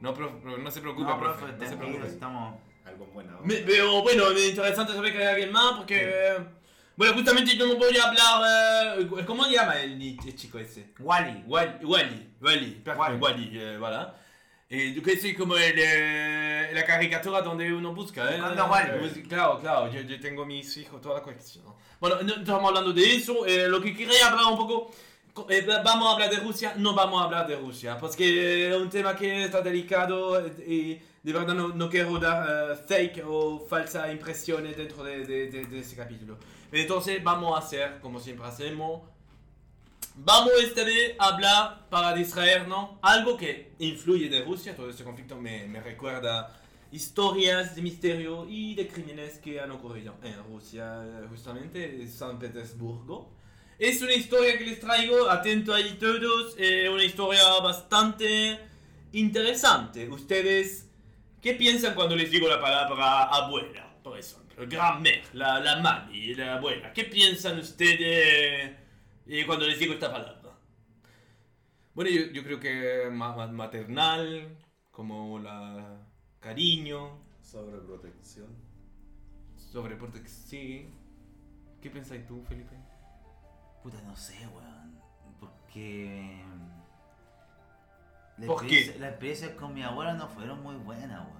No, no se preocupe, No, profe, profe, no se preocupe. estamos... Algo. Me- Pero bueno, es interesante saber que hay alguien más porque... eh, Bueno, justamente yo no voy a hablar... eh, ¿Cómo se llama el, el chico ese? Wally. Wally, Wally, Wally, perfecto, Wally. Wally, eh, voilà. Et yo que soy como el, eh, la caricatura donde uno busca, ¿eh? Buscando a Wally. Pues, claro, claro, yo, yo tengo mis hijos, toda la colección. Bueno, no estamos hablando de eso, eh, lo que quería hablar un poco... eh, vamos a hablar de Rusia, no vamos a hablar de Rusia, porque es un tema que está delicado eh, y de verdad no, no quiero dar eh, fake o falsas impresiones dentro de, de, de- de ese capítulo. Entonces vamos a hacer como siempre hacemos, Vamos esta vez a hablar para distraernos algo que influye de Rusia. Todo este conflicto me, me recuerda historias de misterio y de crímenes que han ocurrido en Rusia, justamente en San Petersburgo. Es una historia que les traigo, atento ahí todos, eh, una historia bastante interesante. Ustedes, ¿qué piensan cuando les digo la palabra abuela, por ejemplo? Grand-mère, la, la mami, la abuela. ¿Qué piensan ustedes eh, cuando les digo esta palabra? Bueno, yo, yo creo que ma- maternal, como la cariño, Sobreprotección. sobreprotección. Sí. ¿Qué pensáis tú, Felipe? Puta, no sé, weón. Porque... La ¿Por experiencia- qué? Las experiencias con mi abuela no fueron muy buenas, weón.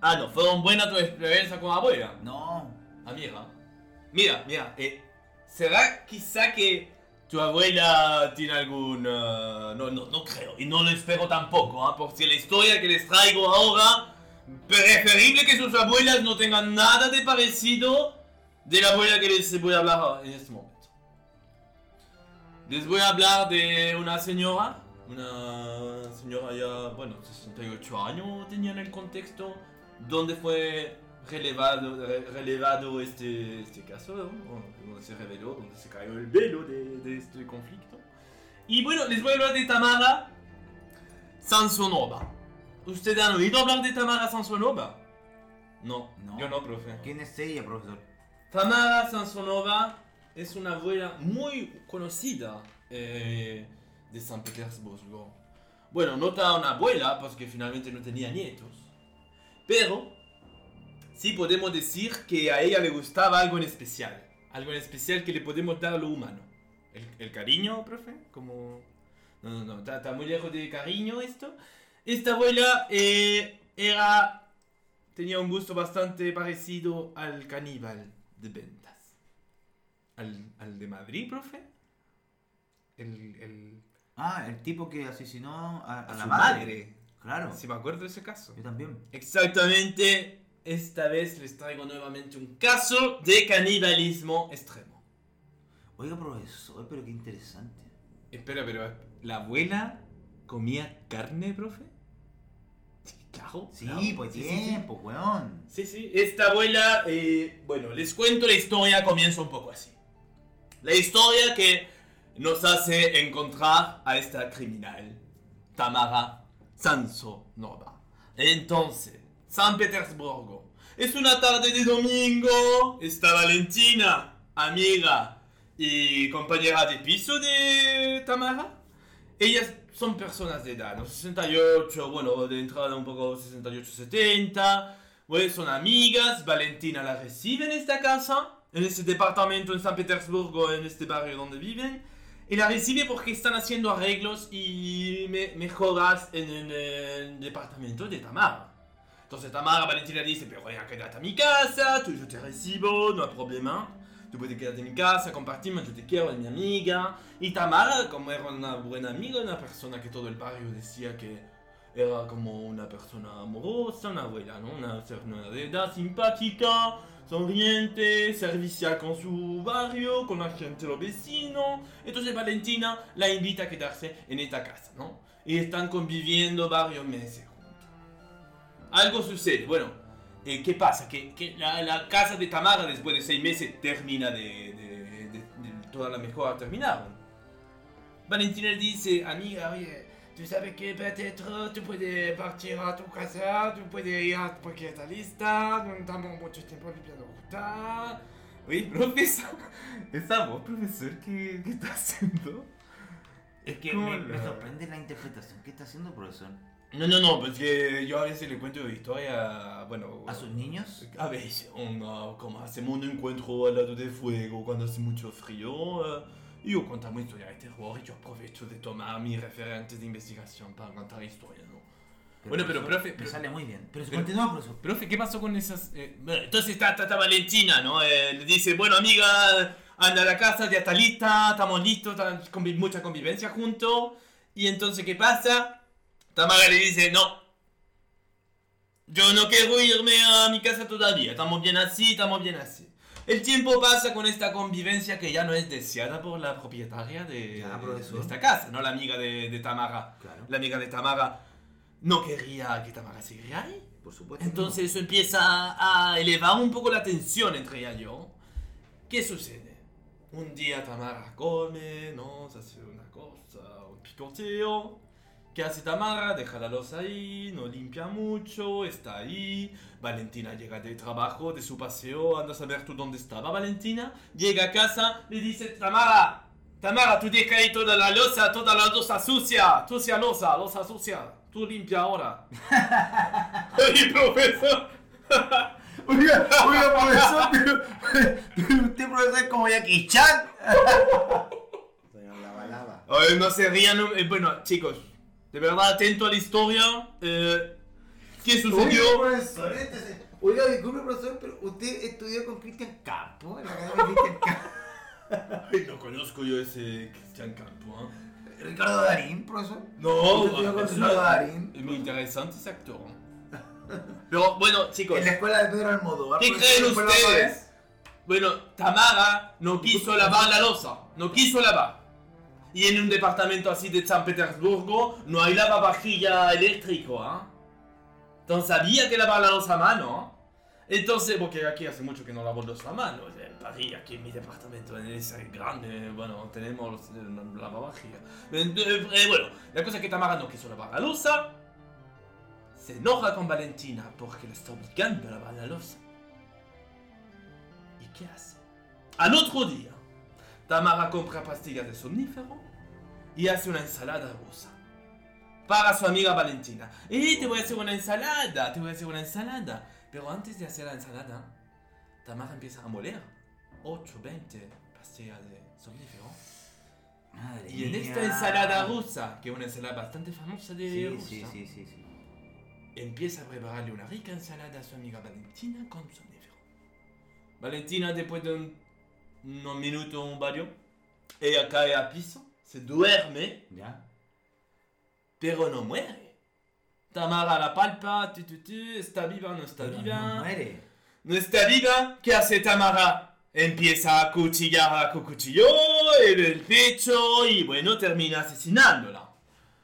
Ah, no, fueron buenas tu experiencia con abuela. No. Amiga. Mira, mira, eh, ¿será quizá que tu abuela tiene algún... ah, no, no, no creo, y no lo espero tampoco, ¿ah? porque la historia que les traigo ahora, preferible que sus abuelas no tengan nada de parecido de la abuela que les voy a hablar en este momento. Les voy a hablar de una señora, una señora ya, bueno, 68 años tenía en el contexto, donde fue relevado, re- relevado este, este caso, ¿no? donde se reveló, donde se cayó el velo de, de este conflicto. Y bueno, les voy a hablar de Tamara Sansonova. ¿Ustedes han oído hablar de Tamara Sansonova? No, No. Yo no, profe. ¿Quién es ella, profesor? Tamara Sansonova es una abuela muy conocida eh, de San Petersburgo. Bueno, no tan una abuela, porque finalmente no tenía nietos. Pero sí podemos decir que a ella le gustaba algo en especial. Algo en especial que le podemos dar a lo humano. ¿El, el cariño, profe? Como... No, no, no, está, está muy lejos de cariño esto. Esta abuela eh, era... Tenía un gusto bastante parecido al caníbal de ventas. ¿Al, al de Madrid, profe? El... el... Ah, el tipo que asesinó a, a la su madre. Claro. Sí, me acuerdo de ese caso. Yo también. Exactamente. Esta vez les traigo nuevamente un caso de canibalismo extremo. Oiga, profesor, pero qué interesante. Espera, pero ¿la abuela comía carne, profe? Claro. Sí, claro. pues Sí, sí, tiempo, weón. Sí, sí. Esta abuela, eh, bueno, les cuento la historia, comienza un poco así. La historia que nos hace encontrar a esta criminal, Tamara Sansonova. Entonces, San Petersburgo, Es una tarde de domingo. Está Valentina, amiga y compañera de piso de Tamara. Ellas son personas de edad, ¿no? 68, bueno, de entrada un poco 68, 70. Pues son amigas. Valentina la recibe en esta casa, en este departamento en San Petersburgo, en este barrio donde viven. Y la recibe porque están haciendo arreglos y me- mejoras en, en el departamento de Tamara. Entonces Tamara, Valentina dice, pero ya quédate a mi casa, tú, yo te recibo, no hay problema. Tú puedes quedarte en mi casa, compartimos, yo te quiero, es mi amiga. Y Tamara, como era una buena amiga, una persona que todo el barrio decía que era como una persona amorosa, una abuela, ¿no? Una señora de edad simpática, sonriente, servicial con su barrio, con la gente, los vecinos. Entonces Valentina la invita a quedarse en esta casa, ¿no? Y están conviviendo varios meses. Algo sucede, bueno, eh, ¿qué pasa? Que, que la, la casa de Tamara después de seis meses termina de, de, de- de toda la mejora terminaron. Valentina le dice, amiga, oye, tú sabes que peut-être tú puedes partir a tu casa, tú puedes ir a porque está lista, no estamos mucho tiempo limpiando juntas. Oye, profesor, esa voz, profesor, ¿qué, qué está haciendo? Es que ¿Cómo me, me sorprende la interpretación que está haciendo, profesor. No, no, no, pues que yo a veces le cuento historia, bueno... ¿A sus niños? A veces, uno, como hacemos un encuentro al lado del fuego cuando hace mucho frío, eh, yo contamos historias de terror y yo aprovecho de tomar mis referentes de investigación para contar historias, ¿no? Bueno, pero, profe, pero- sale muy bien. Pero, pero- continúa, profesor. Profe, ¿qué pasó con esas...? eh, bueno, entonces está, está, está Valentina, ¿no? Eh, le dice, bueno, amiga, anda a la casa, ya está lista, estamos listos, está convi- mucha convivencia juntos. Y entonces, ¿qué pasa? Tamara le dice, no. Yo no quiero irme a mi casa todavía, estamos bien así, estamos bien así. El tiempo pasa con esta convivencia que ya no es deseada por la propietaria de, de- esta casa, ¿no? La amiga de, de Tamara. Claro. La amiga de Tamara no quería que Tamara siguiera ahí. Por supuesto. Entonces eso empieza a elevar un poco la tensión entre ella y yo. ¿Qué sucede? Un día Tamara come, ¿no? Se hace una cosa, un picoteo. ¿Qué hace Tamara? Deja la losa ahí, no limpia mucho, está ahí. Valentina llega de trabajo, de su paseo, anda a saber tú dónde estaba Valentina. Llega a casa, le dice, Tamara, Tamara, tú deja ahí toda la losa, toda la losa sucia, sucia losa, losa sucia. Tú limpia ahora. ¡Ay, profesor! Oiga, oiga, profesor, pero, pero usted, profesor, es como Jackie Chan. Ay, no se rían. eh, bueno, chicos, de verdad, atento a la historia. Eh, ¿Qué sucedió? Oiga, profesor, este Oiga, disculpe, profesor, pero usted estudió con Cristian Campo, en la academia de Cristian Campo. Ay, no conozco yo ese Cristian Campo. ¿eh? Ricardo Darín, profesor. No, estudió con Ricardo Darín. es muy interesante ese actor. Pero bueno, chicos, En la escuela de Pedro Almodóvar. ¿qué creen ¿después lo ustedes? Bueno, Tamara no quiso lavar la losa, no quiso lavar. Y en un departamento así de San Petersburgo no hay lavavajilla eléctrico, ¿ah? Entonces había que lavar la losa a mano. Entonces, porque aquí hace mucho que no lavo losa a mano. En París, aquí en mi departamento, en ese grande, bueno, tenemos eh, lavavajilla. Eh, eh, bueno, la cosa es que Tamara no quiso lavar la losa. Se enoja con Valentina porque la está obligando a lavar la losa. ¿Y qué hace? Al otro día, Tamara compra pastillas de somnífero y hace una ensalada rusa. Para su amiga Valentina. ¡Eh, te voy a hacer una ensalada! Te voy a hacer una ensalada. Pero antes de hacer la ensalada, Tamara empieza a moler 8, 20 pastillas de somnífero. Madre Y en mía. esta ensalada rusa, que es una ensalada bastante famosa de Sí, Rusia, sí, sí, sí, empieza a prepararle una rica ensalada a su amiga Valentina con somnífero. Valentina, después de un- unos minutos, un baño, ella cae a piso, se duerme, ¿Ya? pero no muere. Tamara la palpa, tu, tu, tu, está viva, no está Pero viva. No muere. No está viva, ¿qué hace Tamara? Empieza a cuchillar con cuchillo en el pecho y bueno, termina asesinándola.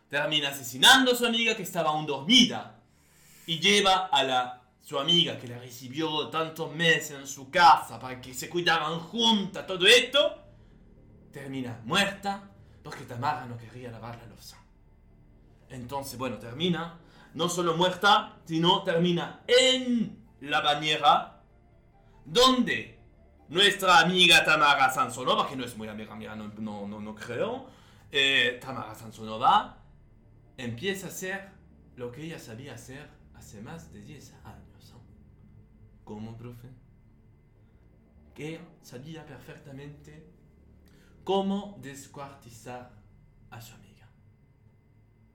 Termina asesinando a su amiga que estaba aún dormida y lleva a la su amiga que la recibió tantos meses en su casa para que se cuidaran juntas, todo esto, termina muerta porque Tamara no quería lavar la losa. Entonces, bueno, termina no solo muerta, sino termina en la bañera donde nuestra amiga Tamara Sansonova, que no es muy amiga mía, no, no, no, no creo, eh, Tamara Sansonova empieza a hacer lo que ella sabía hacer hace más de 10 años. ¿Cómo, profe? Que sabía perfectamente cómo descuartizar a su amiga.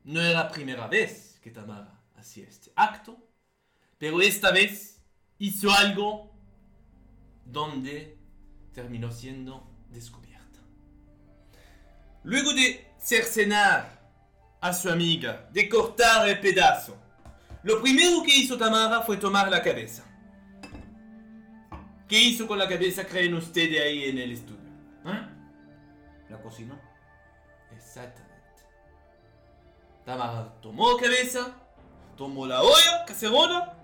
No era la primera vez que Tamara hacía este acto, pero esta vez hizo algo donde terminó siendo descubierta. Luego de cercenar a su amiga, de cortar el pedazo, lo primero que hizo Tamara fue tomar la cabeza. ¿Qué hizo con la cabeza, creen ustedes ahí en el estudio? ¿Eh? La cocinó. Exactamente. Tamara tomó cabeza, tomó la olla, cacerola,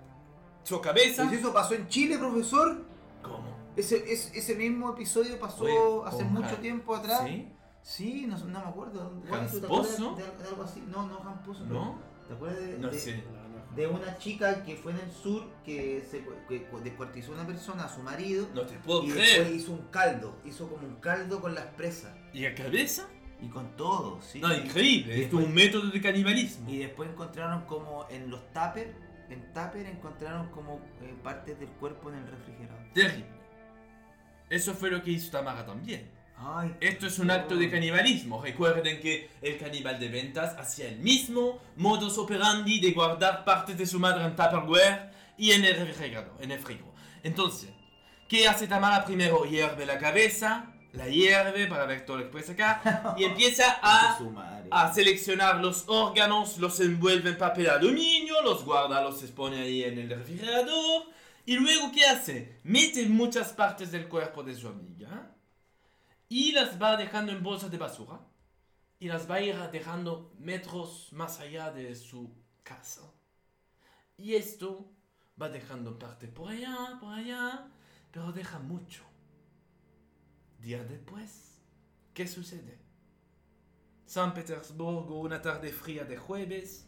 echó cabeza. Pues eso pasó en Chile, profesor. ¿Cómo? Ese, ese, ese mismo episodio pasó Oye, hace mucho tiempo atrás. ¿Sí? Sí, no, no me acuerdo. ¿Hans. De, de algo así? No, no, Han Pozo. ¿No? ¿Te acuerdas de, No de- sé. De una chica que fue en el sur que se que descuartizó a una persona, a su marido, No te puedo y creer. después hizo un caldo, hizo como un caldo con las presas ¿Y la cabeza? y con todo, sí. No, increíble. Esto es un método de canibalismo. Y después encontraron como en los tuppers, en tupper encontraron como eh, partes del cuerpo en el refrigerador. Terrible. Eso fue lo que hizo Tamara también. Ay, Esto es un acto de canibalismo. Recuerden que el caníbal de ventas hacía el mismo modus operandi de guardar partes de su madre en Tupperware y en el refrigerador, en el frigo. Entonces, ¿qué hace Tamara primero? Hierve la cabeza, la hierve para ver todo lo que puede sacar y empieza a a seleccionar los órganos, los envuelve en papel aluminio, los guarda, los expone ahí en el refrigerador. Y luego, ¿qué hace? Mete muchas partes del cuerpo de su amiga y las va dejando en bolsas de basura y las va a ir dejando metros más allá de su casa. Y esto va dejando parte por allá, por allá, pero deja mucho. Días después, ¿qué sucede? San Petersburgo, una tarde fría de jueves.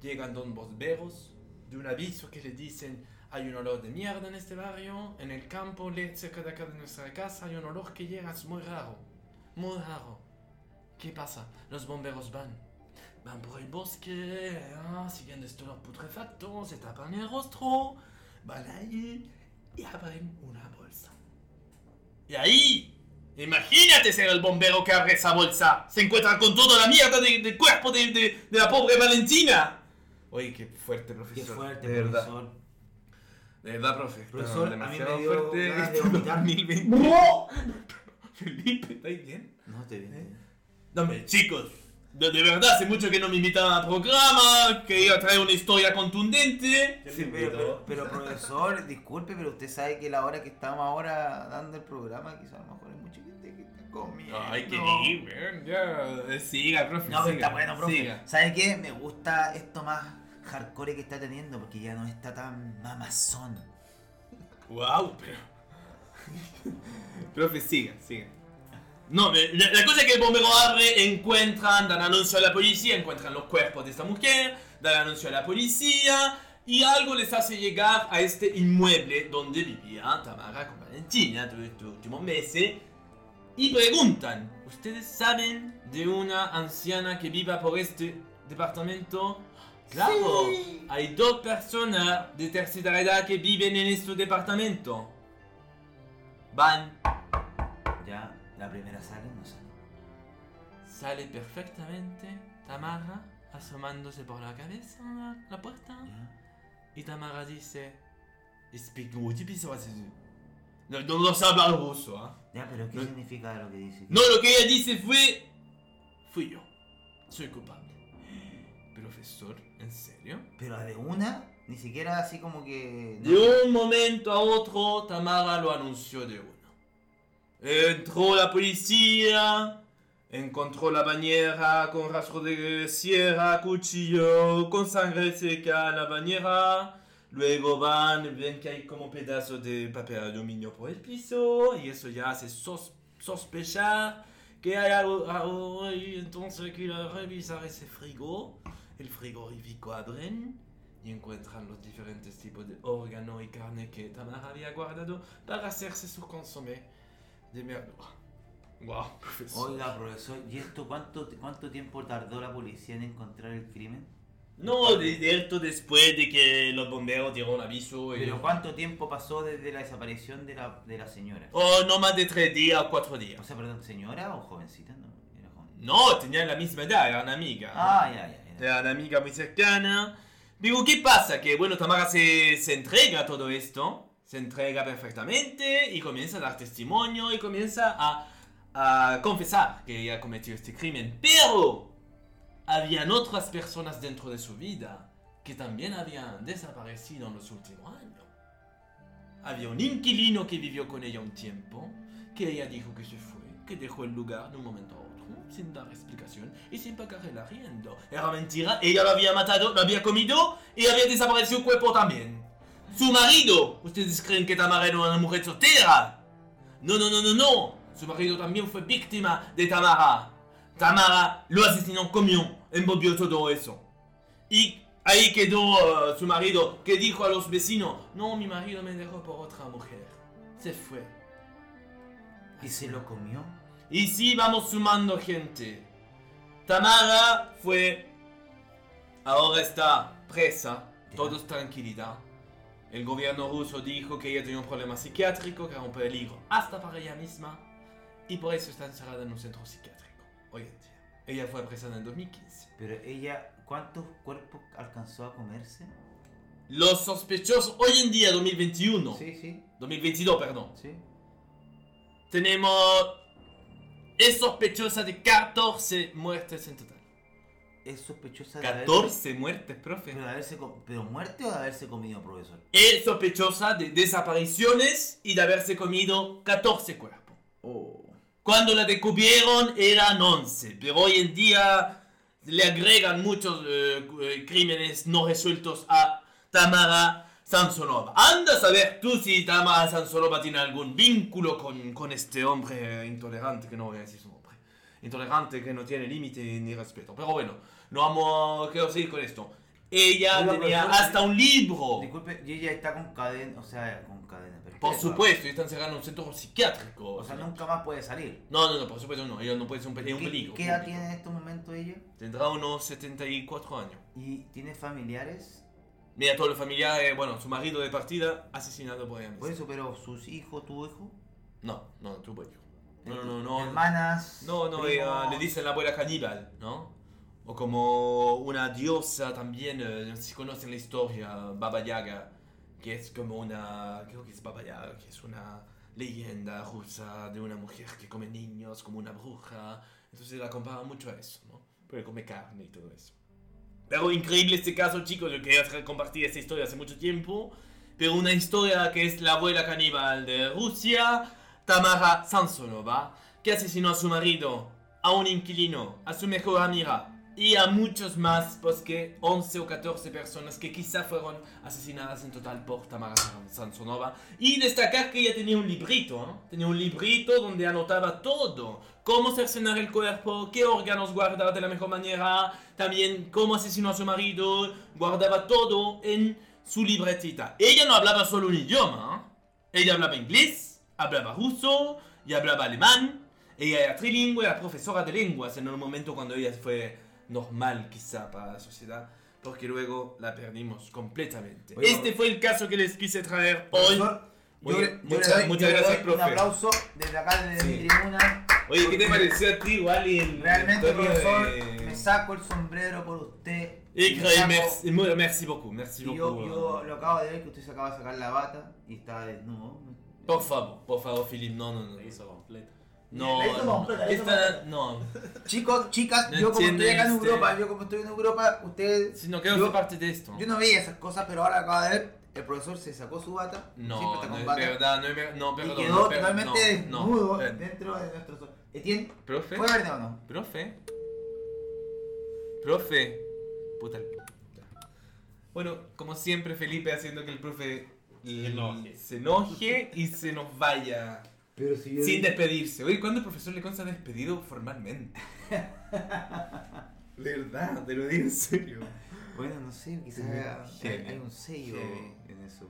Llegan dos bomberos de un aviso que le dicen hay un olor de mierda en este barrio, en el campo, cerca de acá de nuestra casa, hay un olor que llega, es muy raro, muy raro. ¿Qué pasa? Los bomberos van, van por el bosque, ah, siguiendo este olor putrefacto, se tapan el rostro, van ahí y abren una bolsa. Y ahí, imagínate ser el bombero que abre esa bolsa. Se encuentra con toda la mierda de- del cuerpo de, de- de la pobre Valentina. Oye, qué fuerte, profesor. Qué fuerte, de verdad. De verdad, profe. Profesor, No, a mí demasiado me dio fuerte ganas de vomitar. 2020. Felipe, ¿estáis bien? No te bien. No, hombre, chicos. De, de verdad, hace mucho que no me invitaban al programa. Quería traer una historia contundente. Sí, pero, pero, pero, profesor, disculpe, pero usted sabe que la hora que estamos ahora dando el programa, quizás a lo mejor hay mucha gente que está comiendo. Ay, qué lindo, ya. Eh, Siga, profe. No, pero siga, está bueno, profe. siga. ¿Sabe qué? Me gusta esto más hardcore que está teniendo porque ya no está tan mamazón. Wow, pero. Profe, siga, siga. No, la, la cosa es que el bombero abre, encuentran, dan anuncio a la policía, encuentran los cuerpos de esta mujer, dan anuncio a la policía y algo les hace llegar a este inmueble donde vivía Tamara con Valentina todos estos últimos meses y preguntan, ¿ustedes saben de una anciana que viva por este departamento? Claro, hay dos personas de tercera edad que viven en este departamento. Van, Ya, la primera sale, no sale. sale perfectamente Tamara asomándose por la cabeza a la, la puerta Ya. y Tamara dice, explique-moi, ¿qué piensas hacer? No, no, no sabe hablar ruso, ¿ah? Ya, pero ¿qué No. significa lo que dice? No, lo que ella dice fue, fui yo, soy culpable. Profesor, ¿en serio? Pero de una, ni siquiera así como que. no. De un momento a otro, Tamara lo anunció de una. Entró la policía, encontró la bañera con rastro de sierra, cuchillo, con sangre seca en la bañera. Luego van, ven que hay como pedazos de papel aluminio por el piso y eso ya hace sos- sospechar que hay algo, algo ahí. Entonces quiero revisar ese frigo. El frigorífico abren y encuentran los diferentes tipos de órgano y carne que Tamara había guardado para hacerse su consomé de verdura. Wow, profesor. Oiga, profesor, ¿y esto cuánto, cuánto tiempo tardó la policía en encontrar el crimen? No, de esto después de que los bomberos dieron aviso. y- Pero ¿cuánto tiempo pasó desde la desaparición de la, de la señora? Oh, no más de tres días o cuatro O días. sea, perdón, ¿señora o jovencita? No, era joven. No, tenían la misma edad, eran amigas. Ah, ya, ya. Era una amiga muy cercana. Digo, ¿qué pasa? Que bueno, Tamara se, se entrega a todo esto, se entrega perfectamente y comienza a dar testimonio y comienza a, a confesar que ella cometió este crimen. Pero habían otras personas dentro de su vida que también habían desaparecido en los últimos años. Había un inquilino que vivió con ella un tiempo, que ella dijo que se fue, que dejó el lugar de un momento sin dar explicación y sin pagar el arriendo. Era mentira, ella lo había matado, lo había comido y había desaparecido el cuerpo también. Su marido, ¿ustedes creen que Tamara era una mujer soltera? No, no, no, no, no. Su marido también fue víctima de Tamara. Tamara lo asesinó, comió, envolvió todo eso. Y ahí quedó eh, su marido que dijo a los vecinos, no, mi marido me dejó por otra mujer. Se fue. ¿Y se lo comió? Y sí, vamos sumando gente. Tamara fue... Ahora está presa. Todo es tranquilidad. El gobierno ruso dijo que ella tenía un problema psiquiátrico, que era un peligro hasta para ella misma. Y por eso está encerrada en un centro psiquiátrico. Hoy en día. Ella fue apresada en 2015. Pero ella, ¿cuántos cuerpos alcanzó a comerse? Los sospechosos hoy en día, 2021. Sí, sí, 2022, perdón. sí. Tenemos... Es sospechosa de 14 muertes en total. Es sospechosa de haberse, 14 muertes, profe. pero, de haberse co- ¿Pero muerte o de haberse comido, profesor? Es sospechosa de desapariciones y de haberse comido 14 cuerpos. Oh. Cuando la descubrieron eran 11, pero hoy en día le agregan muchos eh, eh, crímenes no resueltos a Tamara Samsonova. Anda a saber tú si Tamara Samsonova tiene algún vínculo con, con este hombre intolerante, que no voy a decir su nombre. Intolerante que no tiene límite ni respeto. Pero bueno, no vamos, quiero seguir con esto. Ella Oiga, tenía profesor, hasta un libro. Disculpe, y ella está con cadena, o sea, con cadena. Por supuesto, y están cerrando un centro psiquiátrico. O sea, nunca más puede salir. No, no, no, por supuesto no. Ella no puede ser un, pe- es un ¿Qué, peligro. ¿Qué edad tiene en estos momentos ella? Tendrá unos 74 años. ¿Y tiene familiares? Mira, todo el familiar, eh, bueno, su marido de partida, asesinado por. Por eso, pero sus hijos, tu hijo. No, no, tuvo hijo. No, no, no, no. Hermanas. No, no, ella le dicen la abuela caníbal, ¿no? O como una diosa también, eh, no sé si conocen la historia, Baba Yaga, que es como una, creo que es Baba Yaga, que es una leyenda rusa de una mujer que come niños como una bruja. Entonces la compara mucho a eso, ¿no? Porque come carne y todo eso. Pero increíble este caso, chicos, yo quería compartir esta historia hace mucho tiempo. Pero una historia que es la abuela caníbal de Rusia, Tamara Samsonova, que asesinó a su marido, a un inquilino, a su mejor amiga y a muchos más, pues que 11 o 14 personas que quizá fueron asesinadas en total por Tamara Samsonova. Y destacar que ella tenía un librito, ¿no? Tenía un librito donde anotaba todo. Cómo cercenar el cuerpo, qué órganos guardar de la mejor manera, también cómo asesinó a su marido, guardaba todo en su libretita. Ella no hablaba solo un idioma, ¿eh? ella hablaba inglés, hablaba ruso y hablaba alemán. Ella era trilingüe, era profesora de lenguas en un momento cuando ella fue normal quizá para la sociedad, porque luego la perdimos completamente. Oye, este fue el caso que les quise traer hoy. Profesor, yo, Oye, le- yo muchas- le doy, muchas yo le gracias, doy profe. Un aplauso desde acá, desde mi Sí. tribuna. Oye, ¿qué te pareció a ti igual y el Realmente, historia profesor, de- me saco el sombrero por usted. Y me que- saco- merci, merci beaucoup, merci y beaucoup. yo, yo lo acabo de ver que usted se acaba de sacar la bata y está desnudo. Por favor, por favor, Philip, no, no, no. La hizo completa. No, no. completa, Esta- no. Chicos, chicas, No yo como estoy acá en entiende Europa, yo como estoy en Europa, usted. Si no quiero parte de esto. yo no veía esas cosas, pero ahora acabo de ver, el profesor se sacó su bata. siempre No, está no con es bata, verdad, no es verdad, no, Y perdón. quedó no, totalmente no, no, desnudo dentro de nuestro. Etienne, ¿Profe? ¿fue verdad o no? ¿Profe? ¿Profe? Puta el- Bueno, como siempre, Felipe haciendo que el profe enoje. se enoje y se nos vaya Pero si sin despedirse. Oye, ¿cuándo el profesor le consta despedido formalmente? De verdad, te lo digo en serio. Bueno, no sé, quizás Sí, hay, un sello en eso.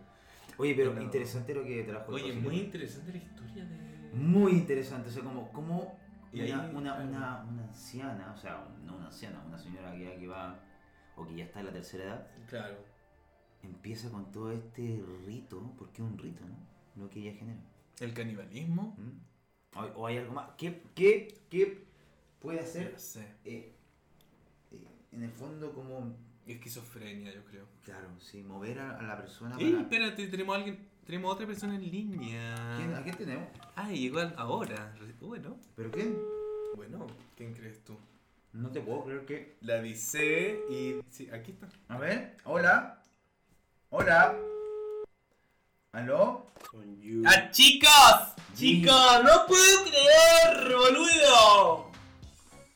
Oye, pero No. interesante lo que trajo. Oye, muy interesante la historia de. Muy interesante, o sea, como, como Y una, ahí, una, una, una anciana, o sea, no una anciana, una señora que ya que va, o que ya está en la tercera edad, Claro. empieza con todo este rito, porque es un rito, ¿no? Lo que ella genera. El canibalismo. ¿Mm? O, o hay algo más. ¿Qué, qué, qué puede No hacer sé. eh, eh, en el fondo como, Esquizofrenia, yo creo. claro, sí, mover a, a la persona ¡Ey, para... espérate! Tenemos a alguien. Tenemos otra persona en línea. ¿Quién- ¿A quién tenemos? Ah, llegó al- ahora. Bueno. ¿Pero quién? Bueno, ¿quién crees tú? No te puedo creer que... La avisé y. Sí, aquí está. A ver, hola. Hola. ¿Aló? Con you. ¡Ah, chicos! ¡Chicos! ¡No puedo creer, boludo!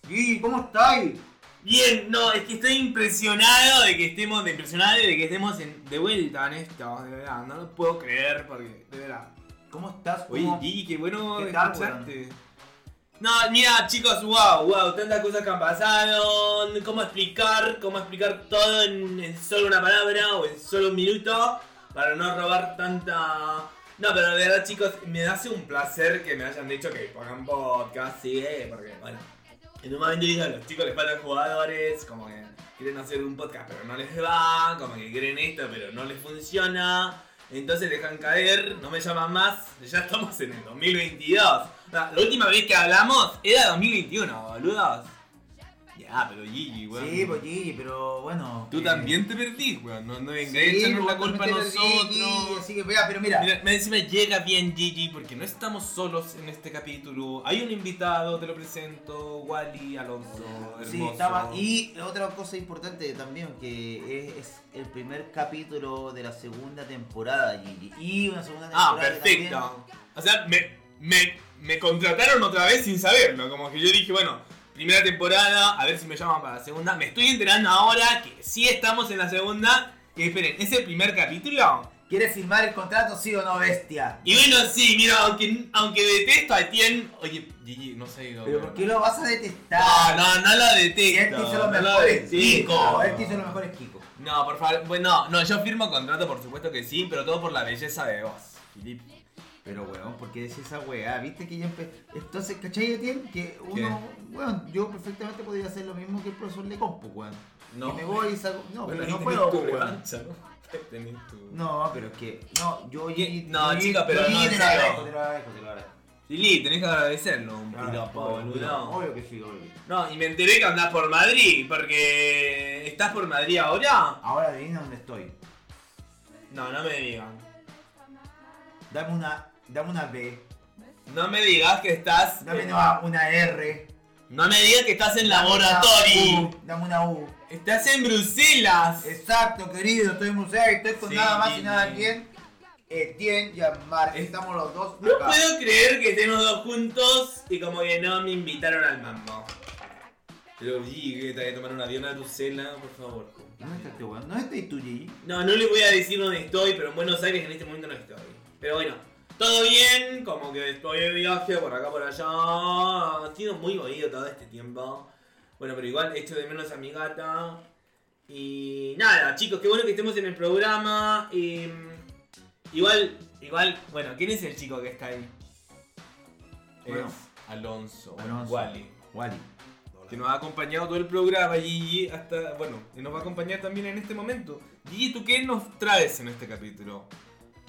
Gui, ¿cómo estáis? Bien, no, es que estoy impresionado de que estemos, de impresionado de que estemos en- de vuelta en esto, de verdad, no lo puedo creer porque, de verdad. ¿Cómo estás? Oye, ¿Cómo- Gigi, qué bueno ¿Qué tal, escucharte. No, mira, chicos, wow, wow, tantas cosas que han pasado, cómo explicar, cómo explicar todo en, en solo una palabra o en solo un minuto para no robar tanta... No, pero de verdad, chicos, me hace un placer que me hayan dicho que pongan podcast, sí, eh, porque, bueno, en un momento dije a los chicos les faltan jugadores, como que quieren hacer un podcast pero no les va, como que quieren esto pero no les funciona. Entonces dejan caer, no me llaman más, ya estamos en el 2022. O sea, la última vez que hablamos era 2021, boludos. Ya, pero Gigi, weón. Sí, pues Gigi, pero bueno. Tú eh, también te perdís, weón. No, no Sí, vengáis a echarnos la culpa a también perdí, Gigi, nosotros. Así que, pero mira. Mira, me encima llega bien Gigi porque no estamos solos en este capítulo. Hay un invitado, te lo presento, Wally Alonso. Hermoso. Sí, estaba. Y otra cosa importante también, que es, es el primer capítulo de la segunda temporada, Gigi. Y una segunda temporada. Ah, perfecto. O sea, me, me, me contrataron otra vez sin saberlo. Como que yo dije, bueno, primera temporada, a ver si me llaman para la segunda. Me estoy enterando ahora que sí estamos en la segunda. Y esperen, ¿es el primer capítulo? ¿Quieres firmar el contrato, sí o no, bestia? Y bueno, sí, mira, aunque, aunque detesto a Tien. Oye, Gigi, no ido. Pero. ¿por qué lo vas a detestar? No, no, no lo Si él detesto. te hizo lo mejores detesto. Kiko. Él hizo los mejores Kiko. No, por favor. Bueno, no, yo firmo contrato, por supuesto que sí, pero todo por la belleza de vos, Filip. Pero weón, ¿por qué decís esa weá? ¿Viste que ya empe... Entonces, ¿cachai, Etienne? Que uno, weón, yo perfectamente podría hacer lo mismo que el profesor Lecomp, weón. No. Que me voy y saco... No, Bueno, pero no puedo, tu weón. revancha, ¿no? Tu... No, pero es que... No, yo... ¿Qué? yo- No, yo- chica, pero yo no, te lo agradezco, te lo agradezco, te lo agradezco. Lili, tenés que agradecerlo un Claro, boludo. Obvio que sí, obvio. No, y me enteré que andás por Madrid, porque... ¿Estás por Madrid ahora? Ahora adivina dónde estoy. No, no me digan. Dame una... Dame una B. No me digas que estás... Dame una, una R. No me digas que estás en Dame una laboratorio. U, Dame una U. Estás en Bruselas. Exacto, querido, estoy en museo y estoy con Sí, nada más y nada bien. Etienne y Amar, estamos los dos No acá. puedo creer que estemos dos juntos y como que no me invitaron al mambo. Pero Gigi, que te hay que tomar un avión a Bruselas, por favor. ¿Dónde está este weón? ¿Dónde estás tú, Gigi? No, no le voy a decir dónde estoy, pero en Buenos Aires en este momento no estoy. Pero bueno, todo bien, como que estoy de viaje por acá por allá. Ha sido muy bonito todo este tiempo. Bueno, pero igual echo de menos a mi gata. Y nada, chicos, qué bueno que estemos en el programa. Y, igual, igual, bueno, ¿quién es el chico que está ahí? Bueno. Es Alonso, Alonso. Wally. Wally. Que nos ha acompañado todo el programa, Gigi, hasta, bueno, y nos va a acompañar también en este momento. Gigi, ¿tú qué nos traes en este capítulo?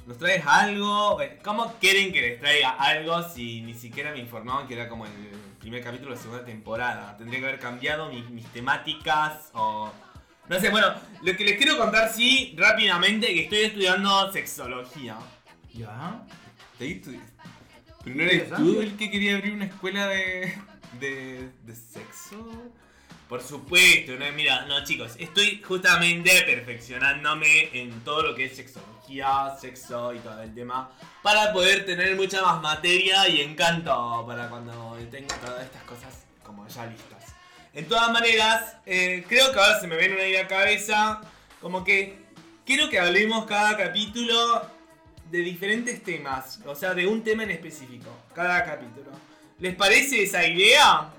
¿Nos traes algo? Eh, ¿Cómo quieren que les traiga algo si ni siquiera me informaban que era como el primer capítulo de la segunda temporada? Tendría que haber cambiado mis, mis temáticas o... No sé, bueno, lo que les quiero contar, sí, rápidamente, que estoy estudiando sexología. ¿Ya? ¿Te tú? ¿Pero no eres Interesante. tú el que quería abrir una escuela de, de, de sexo? Por supuesto, no, mira, no chicos, estoy justamente perfeccionándome en todo lo que es sexología, sexo y todo el tema, para poder tener mucha más materia y encanto para cuando tenga todas estas cosas como ya listas. En todas maneras, eh, creo que ahora se me viene una idea a cabeza, como que quiero que hablemos cada capítulo de diferentes temas, o sea, de un tema en específico, cada capítulo. ¿Les parece esa idea?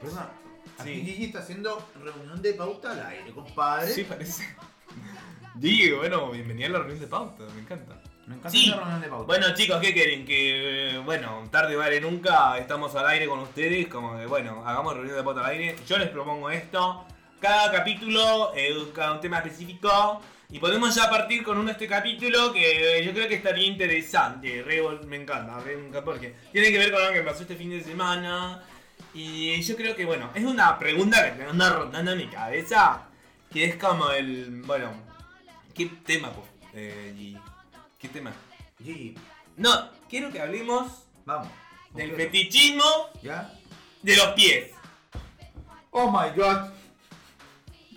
Perdona, Aquí Sí. Gigi está haciendo reunión de pauta al aire, compadre. Sí, parece. Digo, bueno, bienvenida a la reunión de pauta, me encanta. Me encanta Sí. la reunión de pauta. Bueno chicos, ¿qué quieren? Que, eh, bueno, tarde vale nunca, estamos al aire con ustedes, como que, bueno, hagamos reunión de pauta al aire. Yo les propongo esto, cada capítulo, eh, cada un tema específico, y podemos ya partir con uno de este capítulo que eh, yo creo que estaría interesante, re, me encanta, re, me encanta, porque tiene que ver con algo que pasó este fin de semana, y yo creo que, bueno, es una pregunta que me anda rondando en mi cabeza, que es como el, bueno, ¿qué tema, pues? Eh, ¿Qué tema? Gigi, No, quiero que hablemos vamos. del Completo. fetichismo ¿Ya? de los pies. Oh my god.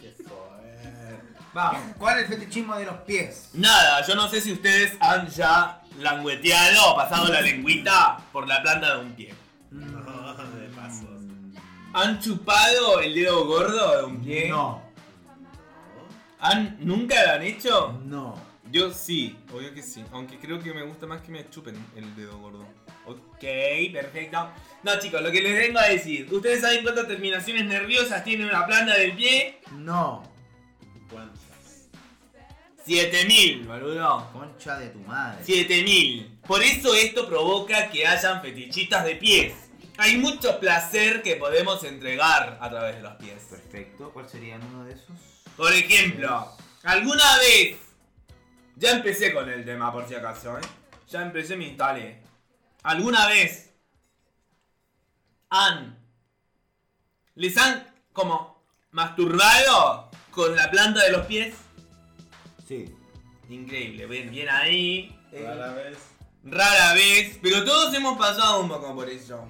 Eso, eh. Vamos, ¿cuál es el fetichismo de los pies? Nada, yo no sé si ustedes han ya langueteado o pasado la lengüita por la planta de un pie. ¿Han chupado el dedo gordo de un pie? No, ¿Han, ¿Nunca lo han hecho? no. Yo sí, obvio que sí. Aunque creo que me gusta más que me chupen el dedo gordo. Ok, perfecto. No chicos, lo que les vengo a decir. ¿Ustedes saben cuántas terminaciones nerviosas tiene una planta del pie? No. ¿Cuántas? 7000, boludo. Concha de tu madre. 7000. Por eso esto provoca que hayan fetichistas de pies. Hay mucho placer que podemos entregar a través de los pies. Perfecto, ¿cuál sería uno de esos? Por ejemplo, alguna vez. Ya empecé con el tema por si acaso, ¿eh? Ya empecé, me instalé. ¿Alguna vez han. les han como masturbado con la planta de los pies? Sí. Increíble, bien, bien ahí. Eh, Rara vez. Rara vez, pero todos hemos pasado un poco por eso.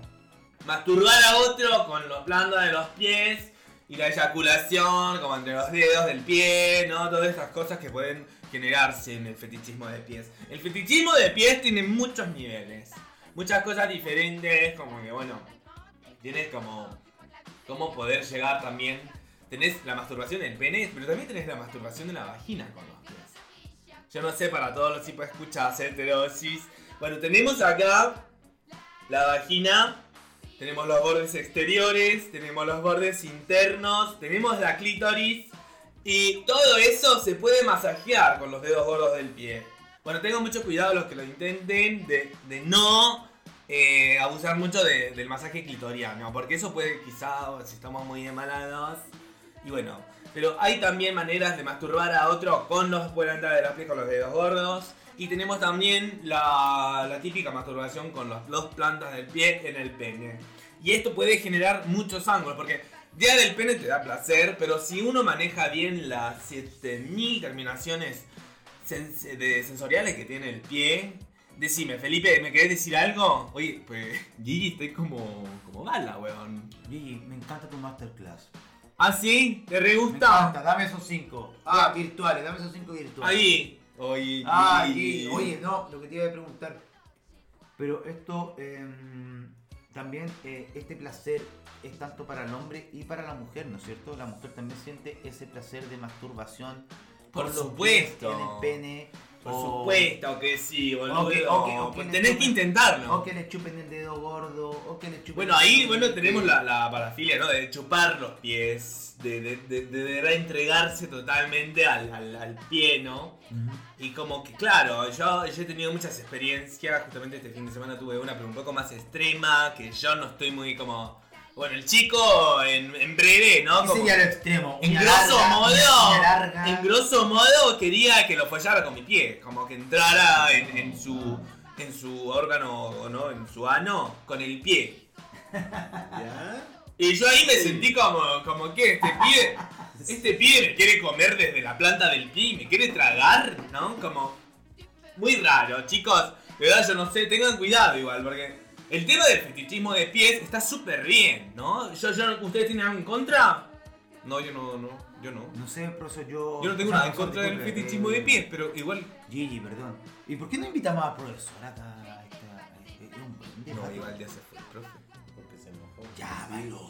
Masturbar a otro con los plantas de los pies y la eyaculación como entre los dedos del pie, ¿no? Todas estas cosas que pueden generarse en el fetichismo de pies. El fetichismo de pies tiene muchos niveles, muchas cosas diferentes, como que bueno, tienes como cómo poder llegar también. Tenés la masturbación del pene, pero también tenés la masturbación de la vagina con los pies. Yo no sé para todos los tipos de escuchas, heterosis. Bueno, tenemos acá la vagina, tenemos los bordes exteriores, tenemos los bordes internos, tenemos la clítoris y todo eso se puede masajear con los dedos gordos del pie. Bueno, tengan mucho cuidado los que lo intenten de, de no eh, abusar mucho de- del masaje clitoriano, porque eso puede quizá, si estamos muy embalados, y bueno, pero hay también maneras de masturbar a otro con los plantas de los pies, con los dedos gordos. Y tenemos también la, la típica masturbación con las dos plantas del pie en el pene. Y esto puede generar muchos ángulos, porque ya del pene te da placer, pero si uno maneja bien las 7000 terminaciones sens- de sensoriales que tiene el pie, decime, Felipe, ¿me querés decir algo? Oye, pues Gigi, estoy como, como bala, weón. Gigi, me encanta tu masterclass. ¿Ah, sí? ¿Te re Me gusta? encanta, dame esos cinco. Ah, virtuales, dame esos cinco virtuales. Ahí. Oye, Ah, y- oye, no, lo que te iba a preguntar. Pero esto em, también, eh, este placer es tanto para el hombre y para la mujer, ¿no es cierto? La mujer también siente ese placer de masturbación. Por con los supuesto. pies En el pene. Por o- supuesto que sí, boludo. o que- o que- o que Tenés que intentarlo. O que le chupen el dedo gordo, o que le chupen Bueno, ahí bueno, tenemos la, la parafilia, ¿no? De chupar los pies, de, de, de, de reentregarse totalmente al, al, al pie, ¿no? Y como que, claro, yo, yo he tenido muchas experiencias, justamente este fin de semana tuve una, pero un poco más extrema, que yo no estoy muy como... Bueno, el chico en, en breve, ¿no? ¿Qué Como- sería lo extremo? En Una grosso larga, modo, en grosso modo quería que lo follara con mi pie, como que entrara en, en su en su órgano, ¿no? En su ano con el pie. ¿Ya? Y yo ahí me sentí como, como que este pibe, este pibe me quiere comer desde la planta del pie y me quiere tragar, ¿no? Como muy raro, chicos. De verdad yo no sé, tengan cuidado igual, porque el tema del fetichismo de pies está súper bien, ¿no? Yo, yo, ¿Ustedes tienen algo en contra? No, yo no, no, yo no. No sé, profesor, yo... Yo no tengo o sea, nada en contra del fetichismo eh, de pies, pero igual. Gigi, perdón. ¿Y por qué no invitamos a la profesora acá a esta- a este hombre? No, igual ya se fue el profe. Porque se enojó. Ya, bailó,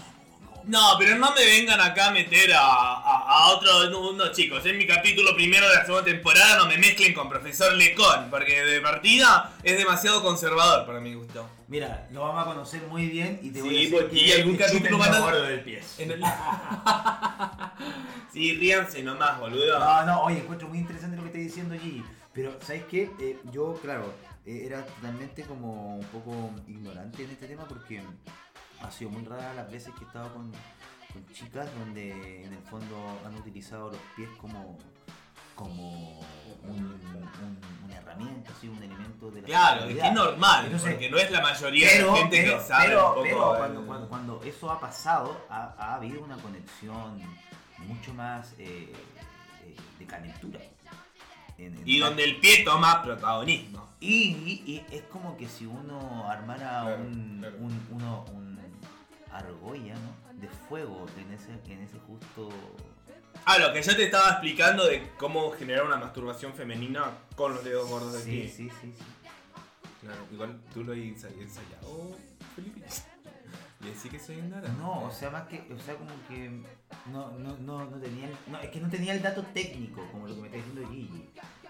No, pero no me vengan acá a meter a, a, a otros no, no, chicos. En mi capítulo primero de la segunda temporada no me mezclen con Profesor Lecon, porque de partida es demasiado conservador para mi gusto. Mira, lo vamos a conocer muy bien y te Sí, voy a decir que algún capítulo van a- del pie. En el- sí, ríanse nomás, boludo. No, no, oye, encuentro muy interesante lo que estás diciendo Gigi. Pero, ¿sabes qué? Eh, yo, claro, eh, era totalmente como un poco ignorante en este tema porque ha sido muy rara las veces que he estado con, con chicas donde en el fondo han utilizado los pies como como un- un- una herramienta, así, un elemento de la Claro, es que es normal, Entonces, porque no es la mayoría pero, de la gente pero- que sabe pero- un poco. pero cuando, cuando- cuando eso ha pasado, ha, ha habido una conexión mucho más eh, eh, de calentura. En- en Y la- donde el pie toma protagonismo. y, y- y es como que si uno armara Claro, un, claro. un, uno- un argolla ¿no? de fuego en ese, en ese justo... Ah, lo que yo te estaba explicando de cómo generar una masturbación femenina con los dedos gordos del Sí, pie. sí, sí, sí. Claro, igual tú lo has ensay- ensayado, Felipe. Y así que soy nara. No, o sea, más que, o sea, como que no, no, no, no tenía el, no, es que no tenía el dato técnico, como lo que me está diciendo Gigi,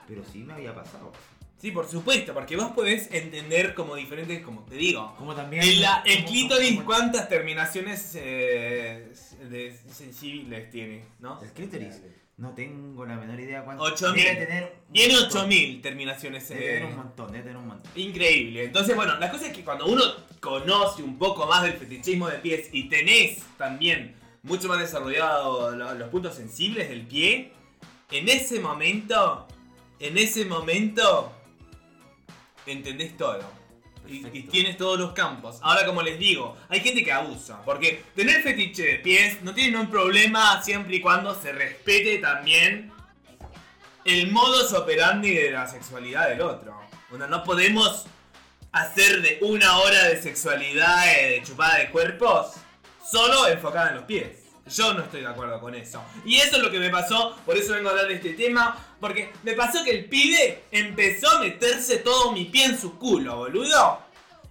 pero sí me había pasado. Sí, por supuesto, porque vos podés entender como diferentes, como te digo. Como también... El, la- el como- clítoris, como- ¿cuántas terminaciones eh, de sensibles tiene? ¿no? El clítoris, no tengo la menor idea cuánto... 8000. Debe tener un Tiene montón. 8000 terminaciones. Debe eh, tener un montón, debe tener un montón. Increíble. Entonces, bueno, la cosa es que cuando uno conoce un poco más del fetichismo de pies y tenés también mucho más desarrollado lo- los puntos sensibles del pie, en ese momento, en ese momento, entendés todo. Y, y tienes todos los campos. Ahora, como les digo, hay gente que abusa. Porque tener fetiche de pies no tiene un problema siempre y cuando se respete también el modus operandi de la sexualidad del otro. Bueno, no podemos hacer de una hora de sexualidad de chupada de cuerpos solo enfocada en los pies. Yo no estoy de acuerdo con eso. Y eso es lo que me pasó, por eso vengo a hablar de este tema, porque me pasó que el pibe empezó a meterse todo mi pie en su culo, boludo.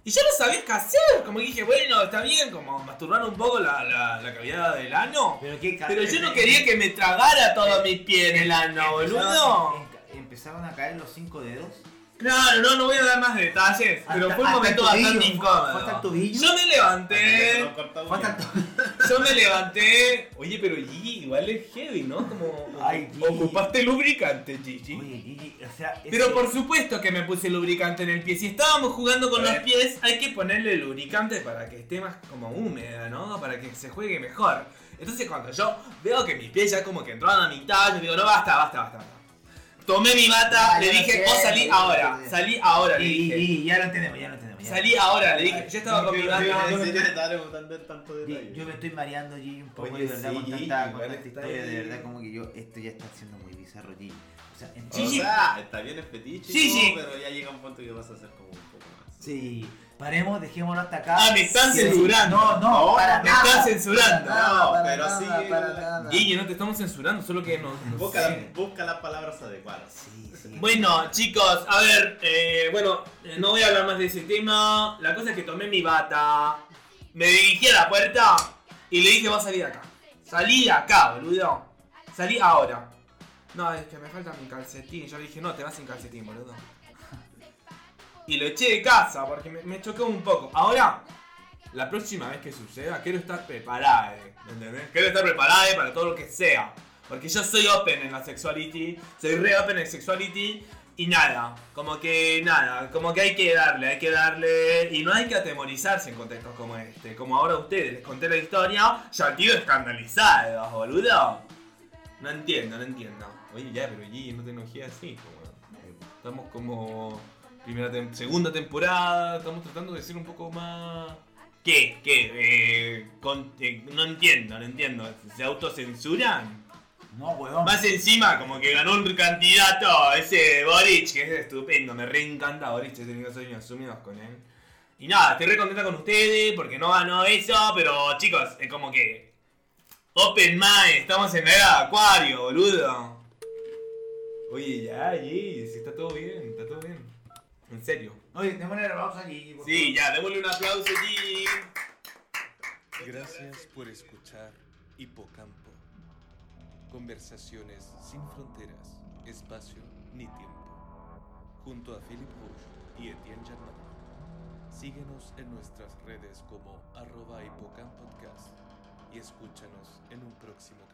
Y yo no sabía qué hacer, como que dije, bueno, está bien, como masturbar un poco la, la, la cavidad del ano. Pero, qué Pero yo no quería que me tragara todo mi pie en el ano, boludo. Empezaron a caer los cinco dedos. Claro, no, no voy a dar más detalles, pero Hasta- fue un momento bastante fue- incómodo. fue hasta el tobillo. Yo me levanté, Fue hasta el yo me levanté. Oye, pero Gigi, igual es heavy, ¿no? Como Ay, Gigi. ocupaste lubricante, Gigi. Oye, Gigi, o sea... Pero por supuesto que me puse lubricante en el pie. Si estábamos jugando con los pies, hay que ponerle lubricante para que esté más como húmeda, ¿no? Para que se juegue mejor. Entonces cuando yo veo que mis pies ya como que entraban a mitad, yo digo, no, basta, basta, basta. Tomé mi bata, Ah, le dije, vos salí ahora, salí ahora, le Gigi, dije. Gigi, ya lo entendemos, ya lo entendemos. ya. Salí ahora, le dije. Yo estaba con mi detalle. Yo me estoy mareando, Gigi, un poco Oye, de verdad sí, con tanta, historia, de verdad como que yo, esto ya está siendo muy bizarro, Gigi. O sea, en- O sea, está bien el fetiche, y Sí, todo, sí. pero ya llega un punto que vas a hacer como un poco más. Sí, paremos, dejémoslo hasta acá. Ah, me están Sí. censurando. No, no, No, para me nada. están censurando. Para nada, No, para pero nada, sí, para no te estamos censurando, solo que no. no Busca, la- busca las palabras adecuadas. Sí, sí. Bueno, chicos, a ver, eh, bueno, no voy a hablar más de ese tema. La cosa es que tomé mi bata, me dirigí a la puerta y le dije, vos salí de acá. Salí de acá, boludo. Salí ahora. No, es que me falta mi calcetín. Yo le dije, no, te vas sin calcetín, boludo. Y lo eché de casa porque me, me chocó un poco. Ahora, la próxima vez que suceda, quiero estar preparada, ¿entendés? Quiero estar preparada para todo lo que sea. Porque yo soy open en la sexuality, soy re open en sexuality y nada, como que nada, como que hay que darle, hay que darle y no hay que atemorizarse en contextos como este. Como ahora ustedes les conté la historia, ya tío escandalizado, boludo. No entiendo, no entiendo. Oye, ya, pero Gigi, no te enojes así. como, eh, Estamos como primera tem- segunda temporada, estamos tratando de ser un poco más... ¿Qué? ¿Qué? Eh, con- eh, no entiendo, no entiendo. ¿Se autocensuran? No, weón. Más encima, como que ganó un candidato, ese Boric, que es estupendo, me re encanta Boric, he tenido sueños sumidos con él. Y nada, estoy re contenta con ustedes porque no ganó eso, pero chicos, es como que. Open Mind, estamos en la era de Acuario, boludo. Oye, ya, Gigi, si está todo bien. En serio. Oye, démosle a Gigi, por Sí, ya, démosle un aplauso, Gigi. Gracias por escuchar Hipocampo. Conversaciones sin fronteras, espacio ni tiempo. Junto a Philip Rouge y Etienne Germain. Síguenos en nuestras redes como arroba hipocampodcast y escúchanos en un próximo.